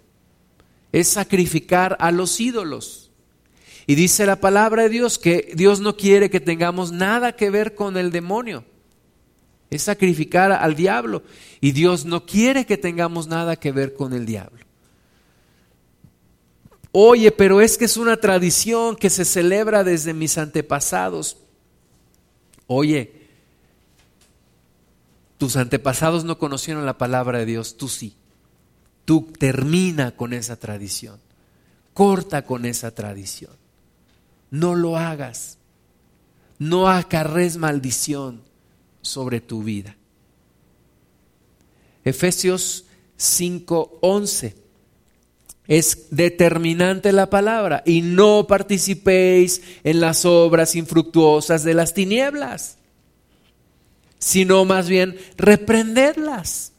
Es sacrificar a los ídolos. Y dice la palabra de Dios que Dios no quiere que tengamos nada que ver con el demonio. Es sacrificar al diablo. Y Dios no quiere que tengamos nada que ver con el diablo. Oye, pero es que es una tradición que se celebra desde mis antepasados. Oye, tus antepasados no conocieron la palabra de Dios, tú sí. Tú termina con esa tradición. Corta con esa tradición. No lo hagas. No acarres maldición sobre tu vida. Efesios 5:11 es determinante la palabra y no participéis en las obras infructuosas de las tinieblas sino más bien reprenderlas.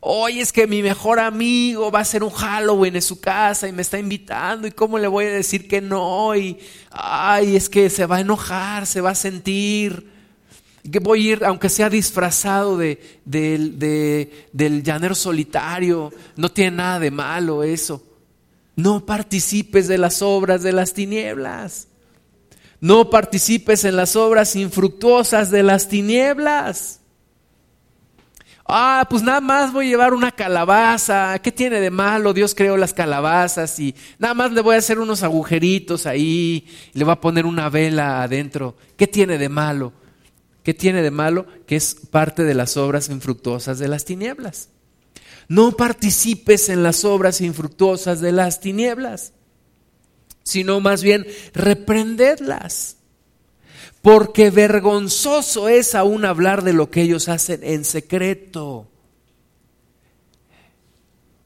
Hoy es que mi mejor amigo va a hacer un Halloween en su casa y me está invitando y cómo le voy a decir que no y ay, es que se va a enojar, se va a sentir que voy a ir, aunque sea disfrazado de, del llanero solitario, no tiene nada de malo eso. No participes de las obras de las tinieblas no participes en las obras infructuosas de las tinieblas. Ah, pues nada más voy a llevar una calabaza. ¿Qué tiene de malo? Dios creó las calabazas y nada más le voy a hacer unos agujeritos ahí le voy a poner una vela adentro. ¿Qué tiene de malo? ¿Qué tiene de malo? Que es parte de las obras infructuosas de las tinieblas. No participes en las obras infructuosas de las tinieblas sino más bien reprendedlas. Porque vergonzoso es aún hablar de lo que ellos hacen en secreto.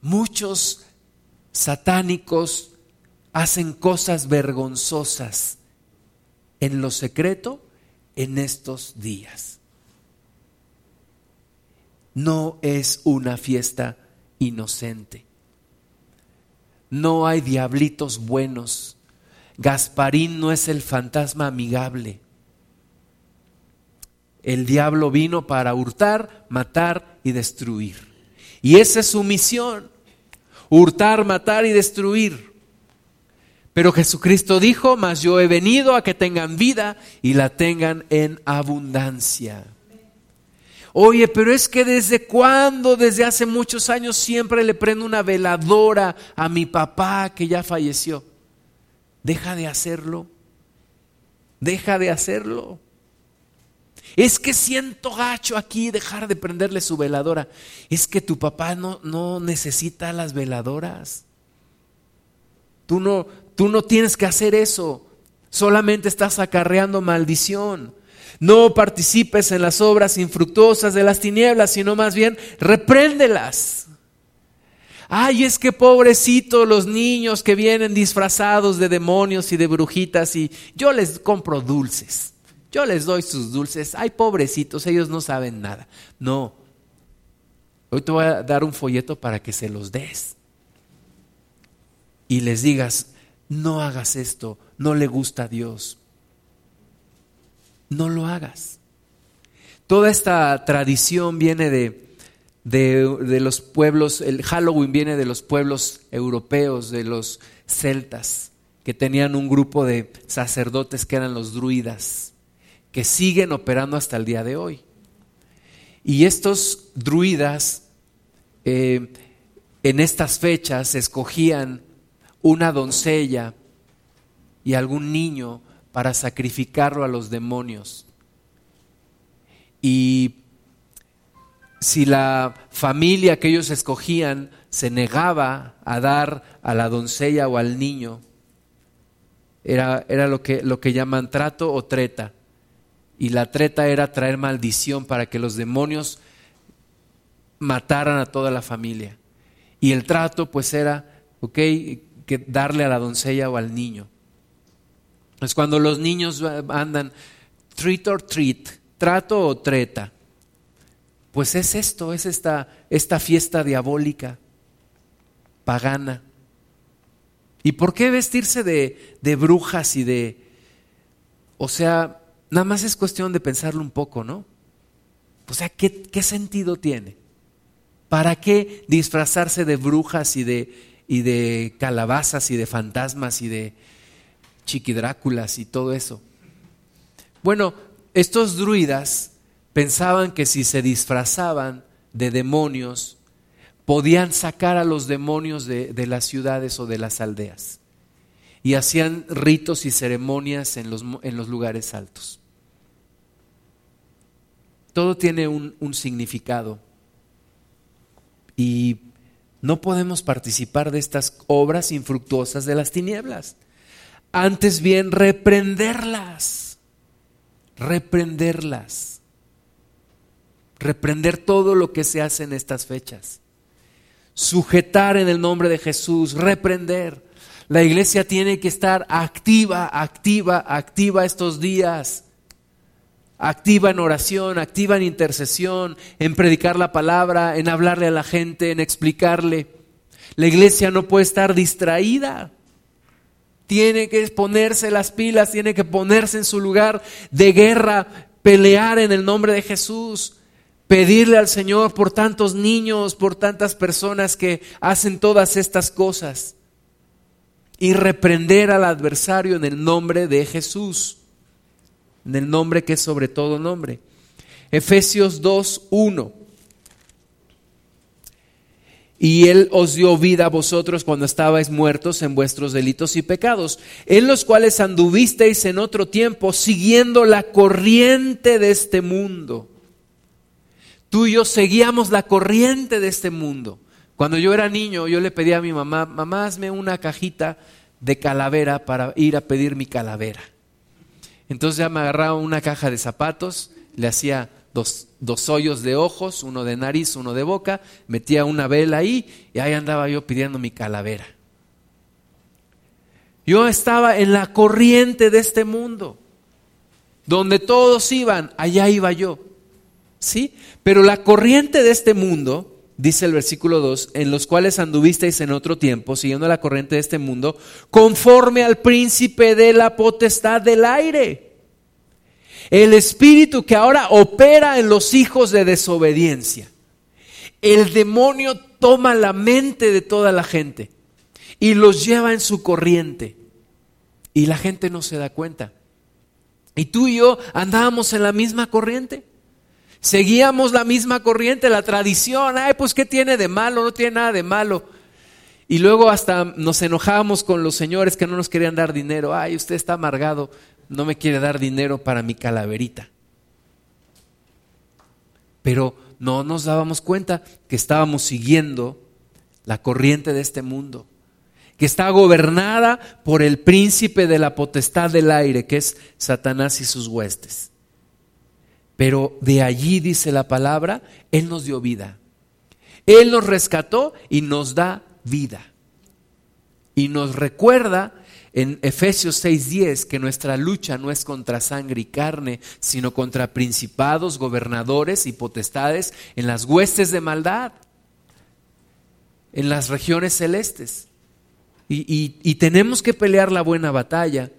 Muchos satánicos hacen cosas vergonzosas en lo secreto en estos días. No es una fiesta inocente. No hay diablitos buenos. Gasparín no es el fantasma amigable. El diablo vino para hurtar, matar y destruir. Y esa es su misión. Hurtar, matar y destruir. Pero Jesucristo dijo, mas yo he venido a que tengan vida y la tengan en abundancia. Oye, pero es que desde cuándo, desde hace muchos años, siempre le prendo una veladora a mi papá que ya falleció. Deja de hacerlo. Deja de hacerlo. Es que siento gacho aquí dejar de prenderle su veladora. Es que tu papá no, no necesita las veladoras. Tú no, tú no tienes que hacer eso. Solamente estás acarreando maldición. No participes en las obras infructuosas de las tinieblas, sino más bien repréndelas. Ay, es que pobrecito los niños que vienen disfrazados de demonios y de brujitas y yo les compro dulces. Yo les doy sus dulces. Ay, pobrecitos, ellos no saben nada. No. Hoy te voy a dar un folleto para que se los des. Y les digas, no hagas esto, no le gusta a Dios no lo hagas. Toda esta tradición viene de, de, los pueblos, el Halloween viene de los pueblos europeos, de los celtas, que tenían un grupo de sacerdotes que eran los druidas, que siguen operando hasta el día de hoy. Y estos druidas eh, en estas fechas escogían una doncella y algún niño para sacrificarlo a los demonios. Y si la familia que ellos escogían se negaba a dar a la doncella o al niño, era, era lo, que, lo que llaman trato o treta. Y la treta era traer maldición para que los demonios mataran a toda la familia. Y el trato pues era, ok, que darle a la doncella o al niño. Es cuando los niños andan treat or treat, trato o treta. Pues es esto, es esta, esta fiesta diabólica, pagana. ¿Y por qué vestirse de, de brujas y de... O sea, nada más es cuestión de pensarlo un poco, ¿no? O sea, ¿qué, qué sentido tiene? ¿Para qué disfrazarse de brujas y de, y de calabazas y de fantasmas y de, chiquidráculas y todo eso. Bueno, estos druidas pensaban que si se disfrazaban de demonios, podían sacar a los demonios de, de las ciudades o de las aldeas. Y hacían ritos y ceremonias en los, en los lugares altos. Todo tiene un, un significado. Y no podemos participar de estas obras infructuosas de las tinieblas antes bien reprenderlas, reprenderlas, reprender todo lo que se hace en estas fechas, sujetar en el nombre de Jesús, reprender. La iglesia tiene que estar activa, activa, activa estos días. Activa en oración, activa en intercesión, en predicar la palabra, en hablarle a la gente, en explicarle. La iglesia no puede estar distraída tiene que ponerse las pilas, tiene que ponerse en su lugar de guerra, pelear en el nombre de Jesús, pedirle al Señor por tantos niños, por tantas personas que hacen todas estas cosas y reprender al adversario en el nombre de Jesús, en el nombre que es sobre todo nombre. Efesios 2, 1. Y Él os dio vida a vosotros cuando estabais muertos en vuestros delitos y pecados, en los cuales anduvisteis en otro tiempo siguiendo la corriente de este mundo. Tú y yo seguíamos la corriente de este mundo. Cuando yo era niño, yo le pedía a mi mamá, mamá, hazme una cajita de calavera para ir a pedir mi calavera. Entonces ya me agarraba una caja de zapatos, le hacía dos, hoyos de ojos, uno de nariz, uno de boca, metía una vela ahí y ahí andaba yo pidiendo mi calavera. Yo estaba en la corriente de este mundo. Donde todos iban, allá iba yo. ¿Sí? Pero la corriente de este mundo, dice el versículo 2, en los cuales anduvisteis en otro tiempo, siguiendo la corriente de este mundo, conforme al príncipe de la potestad del aire. El espíritu que ahora opera en los hijos de desobediencia. El demonio toma la mente de toda la gente y los lleva en su corriente. Y la gente no se da cuenta. Y tú y yo andábamos en la misma corriente. Seguíamos la misma corriente, la tradición. Ay, pues ¿qué tiene de malo? No tiene nada de malo. Y luego hasta nos enojábamos con los señores que no nos querían dar dinero. Ay, usted está amargado, no me quiere dar dinero para mi calaverita. Pero no nos dábamos cuenta que estábamos siguiendo la corriente de este mundo que está gobernada por el príncipe de la potestad del aire, que es Satanás y sus huestes. Pero de allí dice la palabra, Él nos dio vida. Él nos rescató y nos da vida. Y nos recuerda en Efesios 6:10 que nuestra lucha no es contra sangre y carne, sino contra principados, gobernadores y potestades en las huestes de maldad, en las regiones celestes. Y, tenemos que pelear la buena batalla.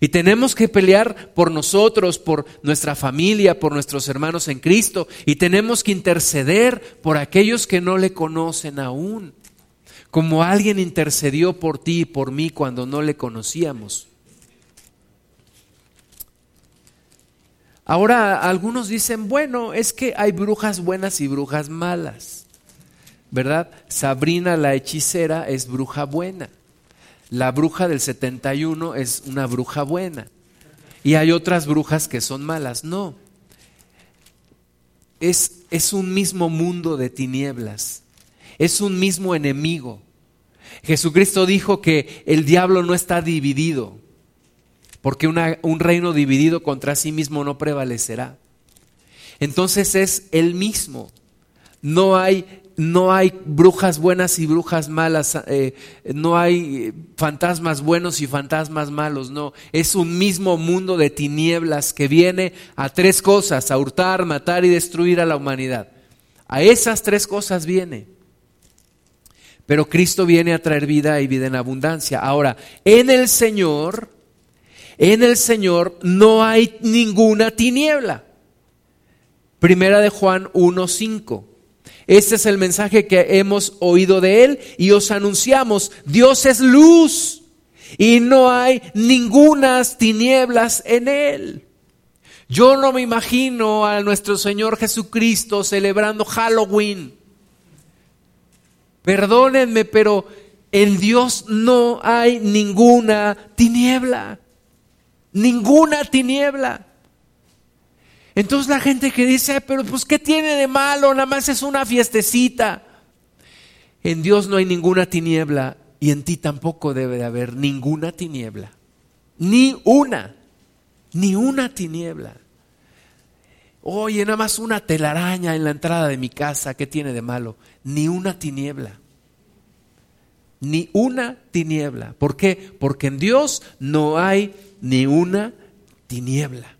Y tenemos que pelear por nosotros, por nuestra familia, por nuestros hermanos en Cristo. Y tenemos que interceder por aquellos que no le conocen aún. Como alguien intercedió por ti y por mí cuando no le conocíamos. Ahora algunos dicen, bueno, es que hay brujas buenas y brujas malas. ¿Verdad? Sabrina la hechicera es bruja buena la bruja del 71 es una bruja buena y hay otras brujas que son malas. No, es, es un mismo mundo de tinieblas, es un mismo enemigo. Jesucristo dijo que el diablo no está dividido, porque un reino dividido contra sí mismo no prevalecerá. Entonces es el mismo. No hay no hay brujas buenas y brujas malas, eh, no hay fantasmas buenos y fantasmas malos, no, es un mismo mundo de tinieblas que viene a tres cosas, a hurtar, matar y destruir a la humanidad. A esas tres cosas viene. Pero Cristo viene a traer vida y vida en abundancia. Ahora, en el Señor, en el Señor no hay ninguna tiniebla. Primera de Juan 1.5. Este es el mensaje que hemos oído de Él y os anunciamos, Dios es luz y no hay ningunas tinieblas en Él. Yo no me imagino a nuestro Señor Jesucristo celebrando Halloween. Perdónenme, pero en Dios no hay ninguna tiniebla. Ninguna tiniebla. Entonces la gente que dice, pero pues ¿qué tiene de malo? Nada más es una fiestecita. En Dios no hay ninguna tiniebla y en ti tampoco debe de haber ninguna tiniebla. Ni una, ni una tiniebla. Oye, nada más una telaraña en la entrada de mi casa, ¿qué tiene de malo? Ni una tiniebla. Ni una tiniebla. ¿Por qué? Porque en Dios no hay ni una tiniebla.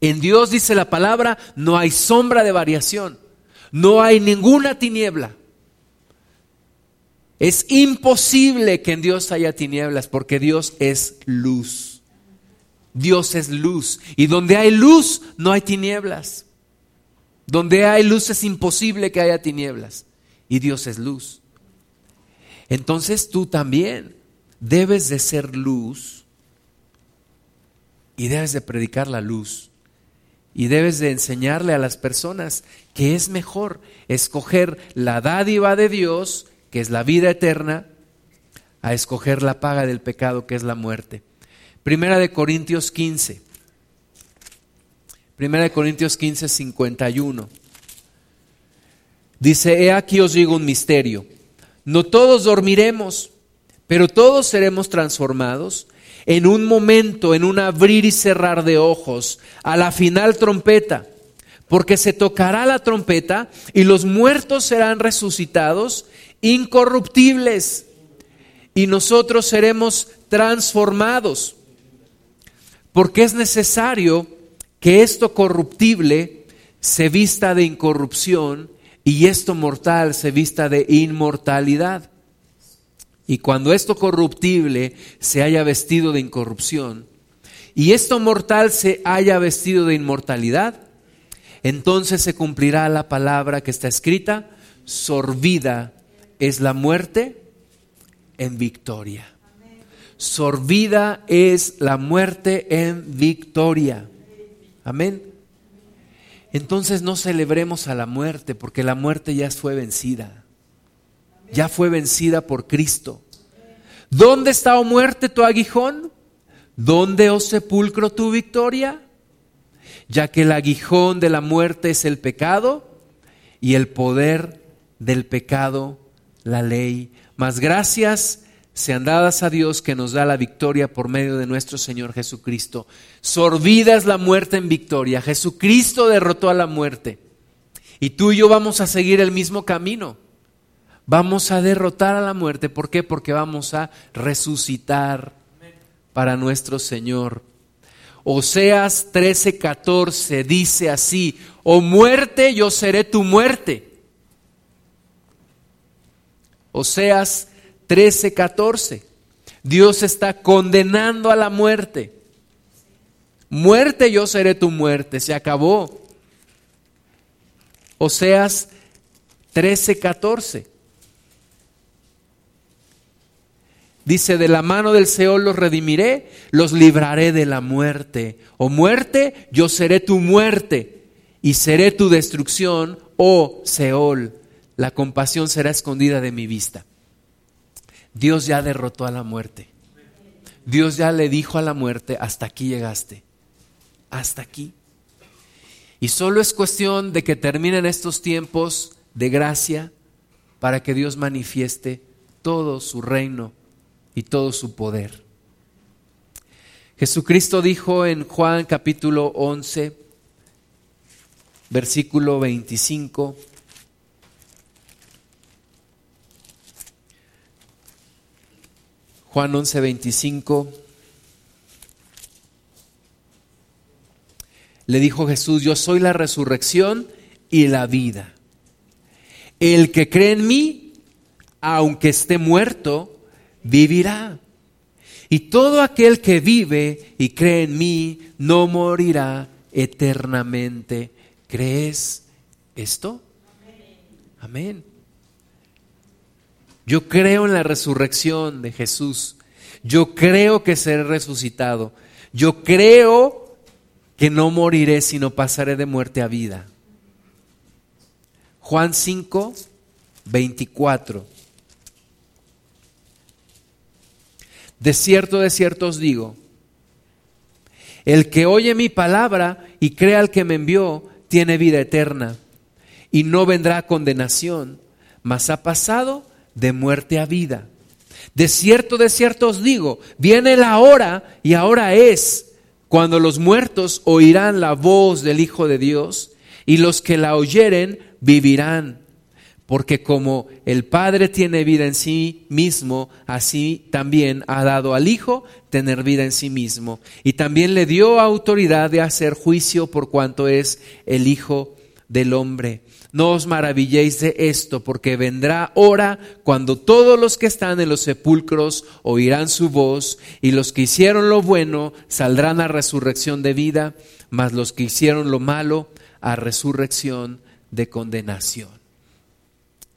En Dios dice la palabra, no hay sombra de variación, no hay ninguna tiniebla. Es imposible que en Dios haya tinieblas porque Dios es luz. Dios es luz. Y donde hay luz no hay tinieblas. Donde hay luz es imposible que haya tinieblas. Y Dios es luz. Entonces tú también debes de ser luz y debes de predicar la luz y debes de enseñarle a las personas que es mejor escoger la dádiva de Dios, que es la vida eterna, a escoger la paga del pecado, que es la muerte. Primera de Corintios 15. Primera de Corintios 15, 51. Dice, he aquí os digo un misterio. No todos dormiremos, pero todos seremos transformados en un momento, en un abrir y cerrar de ojos, a la final trompeta, porque se tocará la trompeta y los muertos serán resucitados incorruptibles y nosotros seremos transformados. Porque es necesario que esto corruptible se vista de incorrupción y esto mortal se vista de inmortalidad. Y cuando esto corruptible se haya vestido de incorrupción y esto mortal se haya vestido de inmortalidad, entonces se cumplirá la palabra que está escrita, sorbida es la muerte en victoria. Sorbida es la muerte en victoria. Amén. Entonces no celebremos a la muerte porque la muerte ya fue vencida. Ya fue vencida por Cristo. ¿Dónde está, oh muerte, tu aguijón? ¿Dónde, oh sepulcro, tu victoria? Ya que el aguijón de la muerte es el pecado y el poder del pecado, la ley. Mas gracias sean dadas a Dios que nos da la victoria por medio de nuestro Señor Jesucristo. Sorbida es la muerte en victoria. Jesucristo derrotó a la muerte. Y tú y yo vamos a seguir el mismo camino. Vamos a derrotar a la muerte. ¿Por qué? Porque vamos a resucitar para nuestro Señor. Oseas 13:14 dice así, o muerte, yo seré tu muerte. Oseas 13, 14. Dios está condenando a la muerte. Muerte, yo seré tu muerte. Se acabó. Oseas 13, 14. Dice, de la mano del Seol los redimiré, los libraré de la muerte. O muerte, yo seré tu muerte y seré tu destrucción, oh Seol. La compasión será escondida de mi vista. Dios ya derrotó a la muerte. Dios ya le dijo a la muerte, hasta aquí llegaste, hasta aquí. Y solo es cuestión de que terminen estos tiempos de gracia para que Dios manifieste todo su reino y todo su poder. Jesucristo dijo en Juan capítulo 11, versículo 25, Juan 11, 25. Le dijo Jesús, yo soy la resurrección y la vida. El que cree en mí, aunque esté muerto, vivirá. Y todo aquel que vive y cree en mí, no morirá eternamente. ¿Crees esto? Amén. Yo creo en la resurrección de Jesús. Yo creo que seré resucitado. Yo creo que no moriré, sino pasaré de muerte a vida. Juan 5, 24. De cierto, de cierto os digo, el que oye mi palabra y crea al que me envió, tiene vida eterna y no vendrá condenación, mas ha pasado de muerte a vida. De cierto, de cierto os digo, viene la hora y ahora es cuando los muertos oirán la voz del Hijo de Dios y los que la oyeren vivirán. Porque como el Padre tiene vida en sí mismo, así también ha dado al Hijo tener vida en sí mismo. Y también le dio autoridad de hacer juicio por cuanto es el Hijo del Hombre. No os maravilléis de esto, porque vendrá hora cuando todos los que están en los sepulcros oirán su voz, y los que hicieron lo bueno saldrán a resurrección de vida, mas los que hicieron lo malo a resurrección de condenación.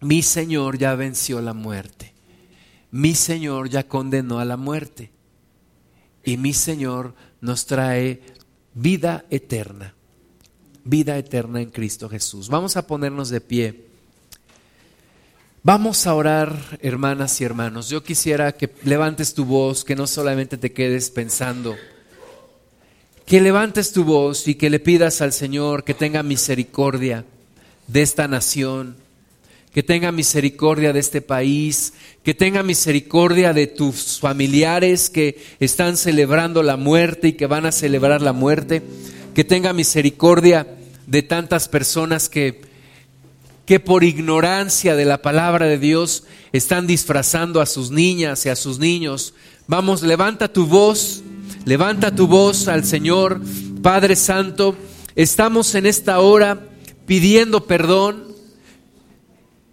Mi Señor ya venció la muerte. Mi Señor ya condenó a la muerte. Y mi Señor nos trae vida eterna vida eterna en Cristo Jesús. Vamos a ponernos de pie. Vamos a orar, hermanas y hermanos. Yo quisiera que levantes tu voz, que no solamente te quedes pensando, que levantes tu voz y que le pidas al Señor que tenga misericordia de esta nación, que tenga misericordia de este país, que tenga misericordia de tus familiares que están celebrando la muerte y que van a celebrar la muerte, que tenga misericordia de tantas personas que, que por ignorancia de la palabra de Dios están disfrazando a sus niñas y a sus niños. Vamos, levanta tu voz, levanta tu voz al Señor, Padre Santo. Estamos en esta hora pidiendo perdón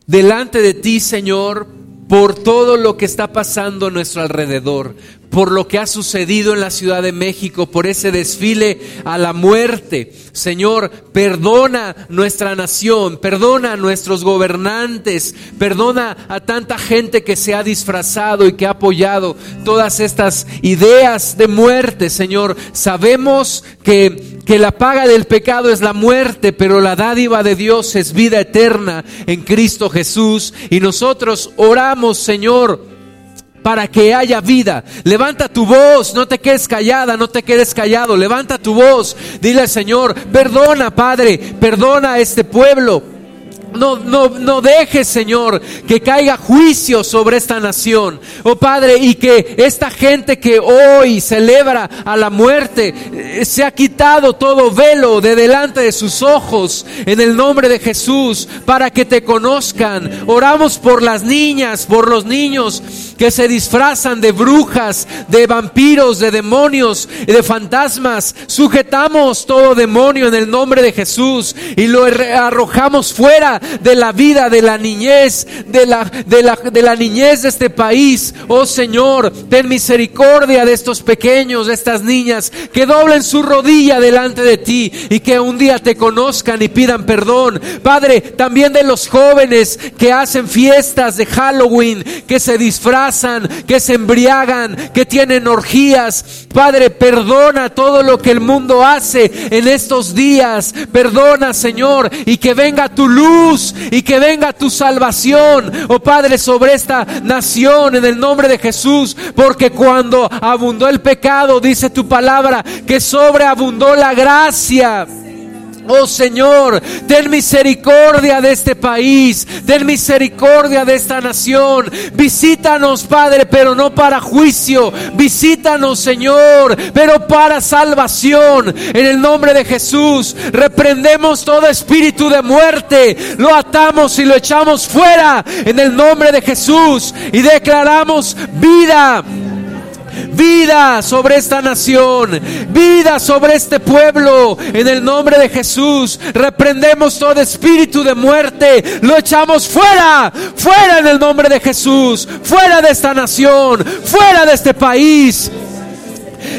delante de ti, Señor, por todo lo que está pasando a nuestro alrededor, por lo que ha sucedido en la Ciudad de México, por ese desfile a la muerte. Señor, perdona nuestra nación, perdona a nuestros gobernantes, perdona a tanta gente que se ha disfrazado y que ha apoyado todas estas ideas de muerte, Señor. Sabemos que, que la paga del pecado es la muerte, pero la dádiva de Dios es vida eterna en Cristo Jesús. Y nosotros oramos, Señor, para que haya vida. Levanta tu voz, no te quedes callada, no te quedes callado. Levanta tu voz, dile al Señor, perdona Padre, perdona a este pueblo. No, no, no dejes, Señor, que caiga juicio sobre esta nación. Oh Padre, y que esta gente que hoy celebra a la muerte eh, se ha quitado todo velo de delante de sus ojos en el nombre de Jesús para que te conozcan. Oramos por las niñas, por los niños que se disfrazan de brujas, de vampiros, de demonios y de fantasmas. Sujetamos todo demonio en el nombre de Jesús y lo arrojamos fuera de la vida, de la niñez, de la, de la, de la niñez de este país. Oh Señor, ten misericordia de estos pequeños, de estas niñas, que doblen su rodilla delante de ti y que un día te conozcan y pidan perdón. Padre, también de los jóvenes que hacen fiestas de Halloween, que se disfrazan, que se embriagan, que tienen orgías. Padre, perdona todo lo que el mundo hace en estos días. Perdona, Señor, y que venga tu luz y que venga tu salvación, oh Padre, sobre esta nación en el nombre de Jesús, porque cuando abundó el pecado, dice tu palabra, que sobreabundó la gracia. Oh Señor, ten misericordia de este país, ten misericordia de esta nación. Visítanos, Padre, pero no para juicio. Visítanos, Señor, pero para salvación. En el nombre de Jesús, reprendemos todo espíritu de muerte. Lo atamos y lo echamos fuera en el nombre de Jesús y declaramos vida vida sobre esta nación, vida sobre este pueblo. En el nombre de Jesús, reprendemos todo espíritu de muerte, lo echamos fuera, fuera en el nombre de Jesús, fuera de esta nación, fuera de este país.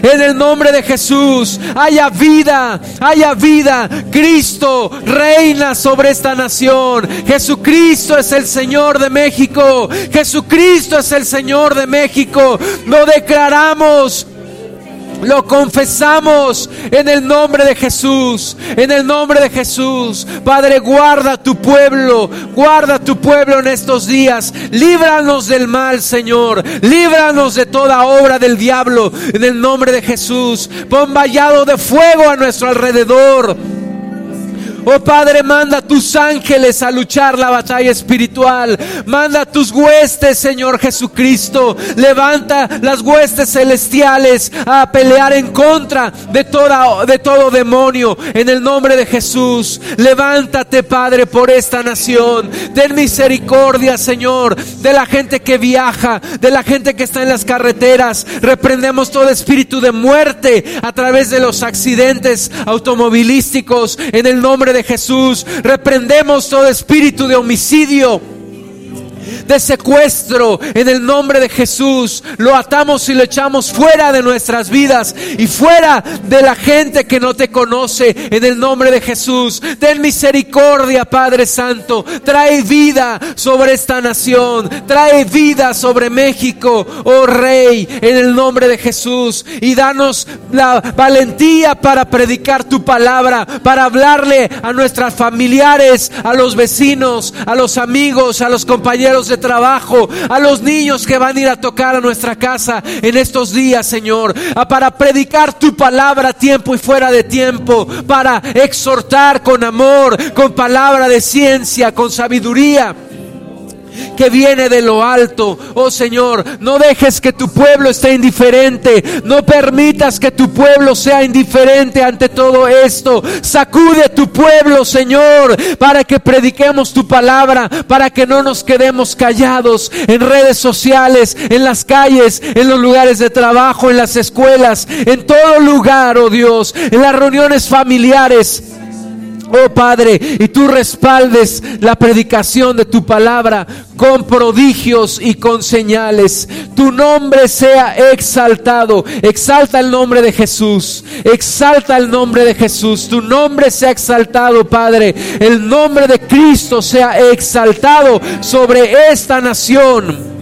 En el nombre de Jesús, haya vida, haya vida. Cristo reina sobre esta nación. Jesucristo es el Señor de México. Jesucristo es el Señor de México. Lo declaramos lo confesamos en el nombre de Jesús, en el nombre de Jesús. Padre, guarda tu pueblo, guarda tu pueblo en estos días. Líbranos del mal, Señor. Líbranos de toda obra del diablo, en el nombre de Jesús. Pon vallado de fuego a nuestro alrededor. Oh Padre, manda tus ángeles a luchar la batalla espiritual. Manda tus huestes, Señor Jesucristo. Levanta las huestes celestiales a pelear en contra de, toda, de todo demonio. En el nombre de Jesús. Levántate, Padre, por esta nación. Ten misericordia, Señor, de la gente que viaja, de la gente que está en las carreteras. Reprendemos todo espíritu de muerte a través de los accidentes automovilísticos. En el nombre de Jesús. Reprendemos todo espíritu de homicidio de secuestro en el nombre de Jesús. Lo atamos y lo echamos fuera de nuestras vidas y fuera de la gente que no te conoce en el nombre de Jesús. Ten misericordia, Padre Santo. Trae vida sobre esta nación. Trae vida sobre México, oh Rey, en el nombre de Jesús. Y danos la valentía para predicar tu palabra, para hablarle a nuestras familiares, a los vecinos, a los amigos, a los compañeros de trabajo, a los niños que van a ir a tocar a nuestra casa en estos días, Señor, para predicar tu palabra a tiempo y fuera de tiempo, para exhortar con amor, con palabra de ciencia, con sabiduría que viene de lo alto. Oh Señor, no dejes que tu pueblo esté indiferente. No permitas que tu pueblo sea indiferente ante todo esto. Sacude tu pueblo, Señor, para que prediquemos tu palabra, para que no nos quedemos callados en redes sociales, en las calles, en los lugares de trabajo, en las escuelas, en todo lugar, oh Dios, en las reuniones familiares. Oh Padre, y tú respaldes la predicación de tu palabra con prodigios y con señales. Tu nombre sea exaltado. Exalta el nombre de Jesús. Exalta el nombre de Jesús. Tu nombre sea exaltado, Padre. El nombre de Cristo sea exaltado sobre esta nación.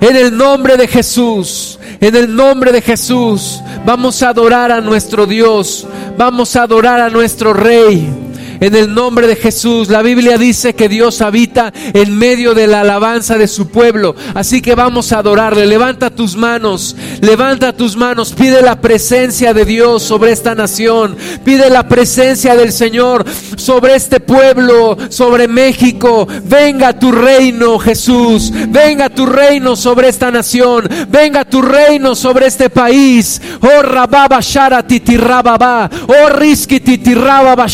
En el nombre de Jesús, en el nombre de Jesús, vamos a adorar a nuestro Dios, vamos a adorar a nuestro Rey en el nombre de Jesús. La Biblia dice que Dios habita en medio de la alabanza de su pueblo. Así que vamos a adorarle. Levanta tus manos, levanta tus manos. Pide la presencia de Dios sobre esta nación. Pide la presencia del Señor sobre este pueblo, sobre México. Venga tu reino, Jesús. Venga tu reino sobre esta nación. Venga tu reino sobre este país. Oh Rababa Shara Titirababa. Oh Riski Titirababa.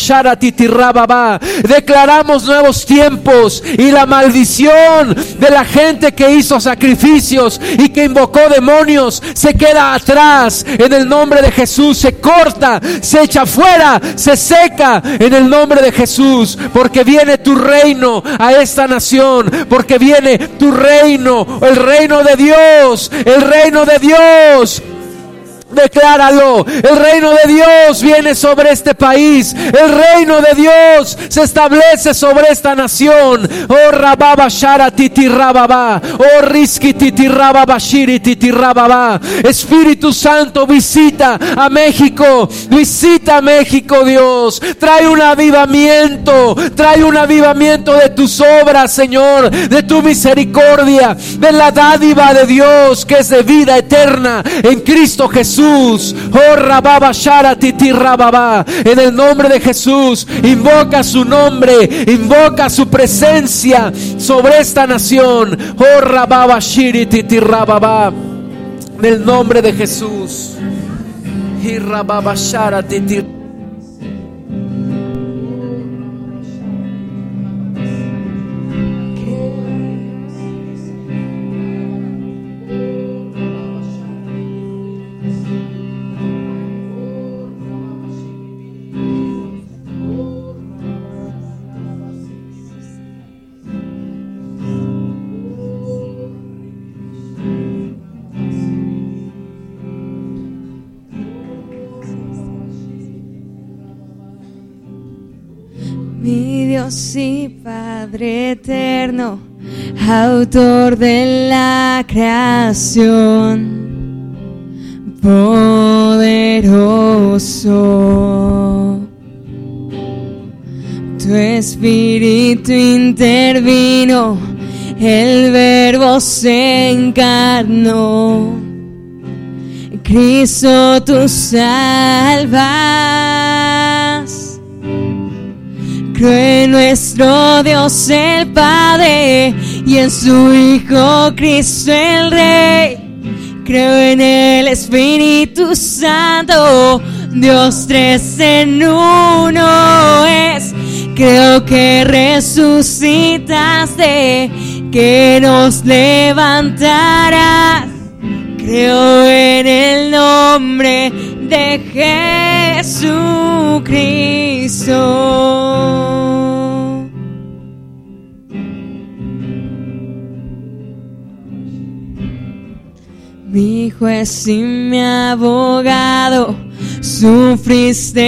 Declaramos nuevos tiempos y la maldición de la gente que hizo sacrificios y que invocó demonios se queda atrás. En el nombre de Jesús se corta, se echa fuera, se seca en el nombre de Jesús. Porque viene tu reino a esta nación. Porque viene tu reino, el reino de Dios, el reino de Dios. Decláralo. El reino de Dios viene sobre este país. El reino de Dios se establece sobre esta nación. Oh Rababa Shara Titi. Oh Riski Titi Rababa Shiri Titi. Espíritu Santo visita a México. Visita a México, Dios. Trae un avivamiento. Trae un avivamiento de tus obras, Señor. De tu misericordia. De la dádiva de Dios que es de vida eterna en Cristo Jesús. Jesús. Oh. En el nombre de Jesús, invoca su nombre, invoca su presencia sobre esta nación. Oh. En el nombre de Jesús. Dios y Padre eterno, autor de la creación, poderoso. Tu espíritu intervino, el verbo se encarnó. Cristo tu salvas. Creo en nuestro Dios el Padre y en su Hijo Cristo el Rey. Creo en el Espíritu Santo, Dios tres en uno es. Creo que resucitaste, que nos levantarás. Creo en el nombre de Jesucristo. Mi juez y mi abogado, sufriste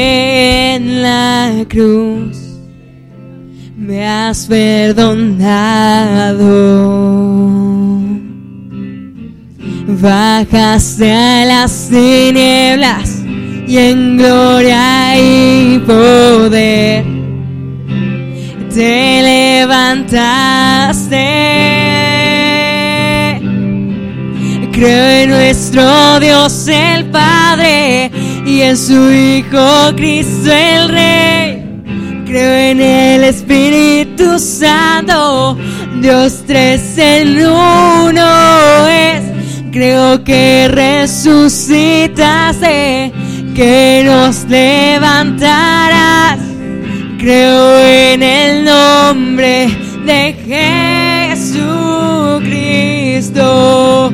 en la cruz, me has perdonado. Bajaste a las tinieblas y en gloria y poder te levantaste. Creo en nuestro Dios el Padre y en su Hijo Cristo el Rey. Creo en el Espíritu Santo, Dios tres en uno es. Creo que resucitaste, que nos levantarás. Creo en el nombre de Jesucristo.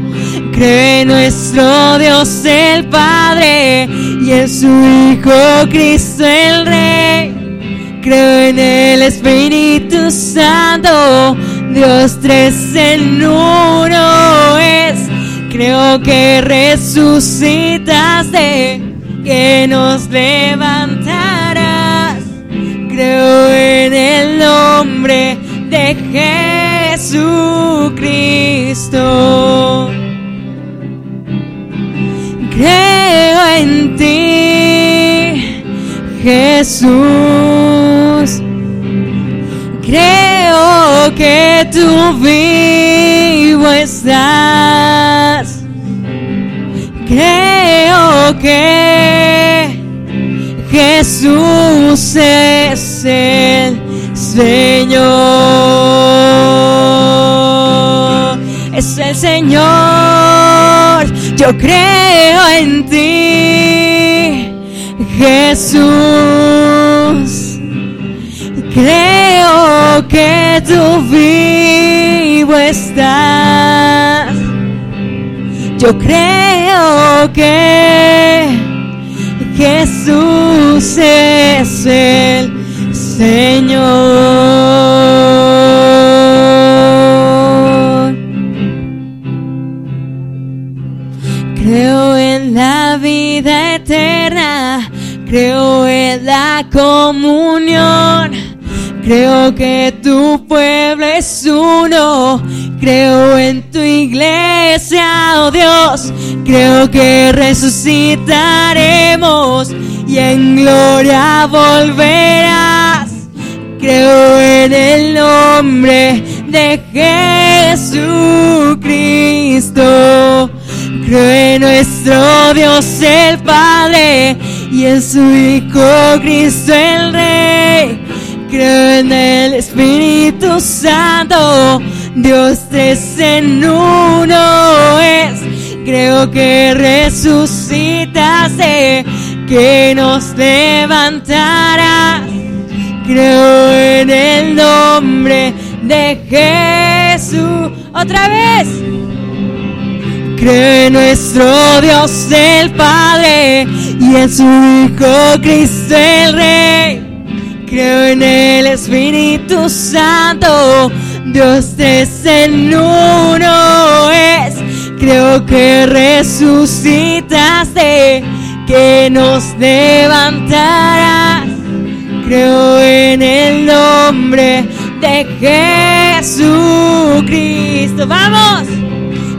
Creo en nuestro Dios el Padre y en su Hijo Cristo el Rey. Creo en el Espíritu Santo, Dios tres en uno. Creo que resucitaste, que nos levantarás. Creo en el nombre de Jesucristo. Creo en ti, Jesús. Creo que tú vivo estás. Creo que Jesús es el Señor. Es el Señor. Yo creo en ti, Jesús. Creo que tú vivo estás. Yo creo que Jesús es el Señor. Creo en la vida eterna, creo en la comunión, creo que tu pueblo es uno, creo en tu iglesia, oh Dios, creo que resucitaremos y en gloria volverás. Creo en el nombre de Jesucristo. Creo en nuestro Dios el Padre y en su Hijo Cristo el Rey. En el Espíritu Santo, Dios tres en uno es. Creo que resucitaste, que nos levantarás. Creo en el nombre de Jesús. Otra vez. Creo en nuestro Dios el Padre y en su Hijo Cristo el Rey. Creo en el Espíritu Santo, Dios tres en uno es. Creo que resucitaste, que nos levantarás. Creo en el nombre de Jesucristo. ¡Vamos!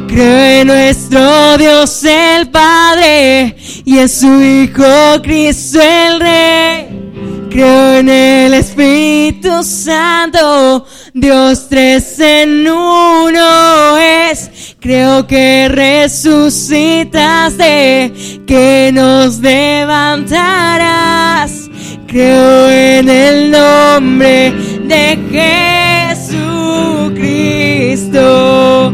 Creo en nuestro Dios el Padre y en su Hijo Cristo el Rey. Creo en el Espíritu Santo, Dios tres en uno es. Creo que resucitaste, que nos levantarás. Creo en el nombre de Jesucristo.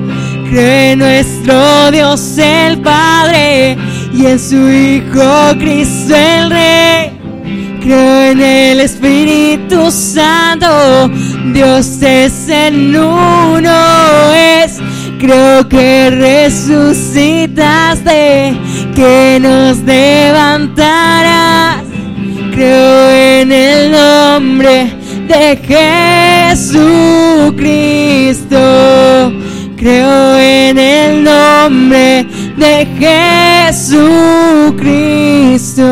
Creo en nuestro Dios el Padre y en su Hijo Cristo el Rey. Creo en el Espíritu Santo, Dios es en uno es. Creo que resucitaste, que nos levantarás. Creo en el nombre de Jesucristo. Creo en el nombre de Jesucristo.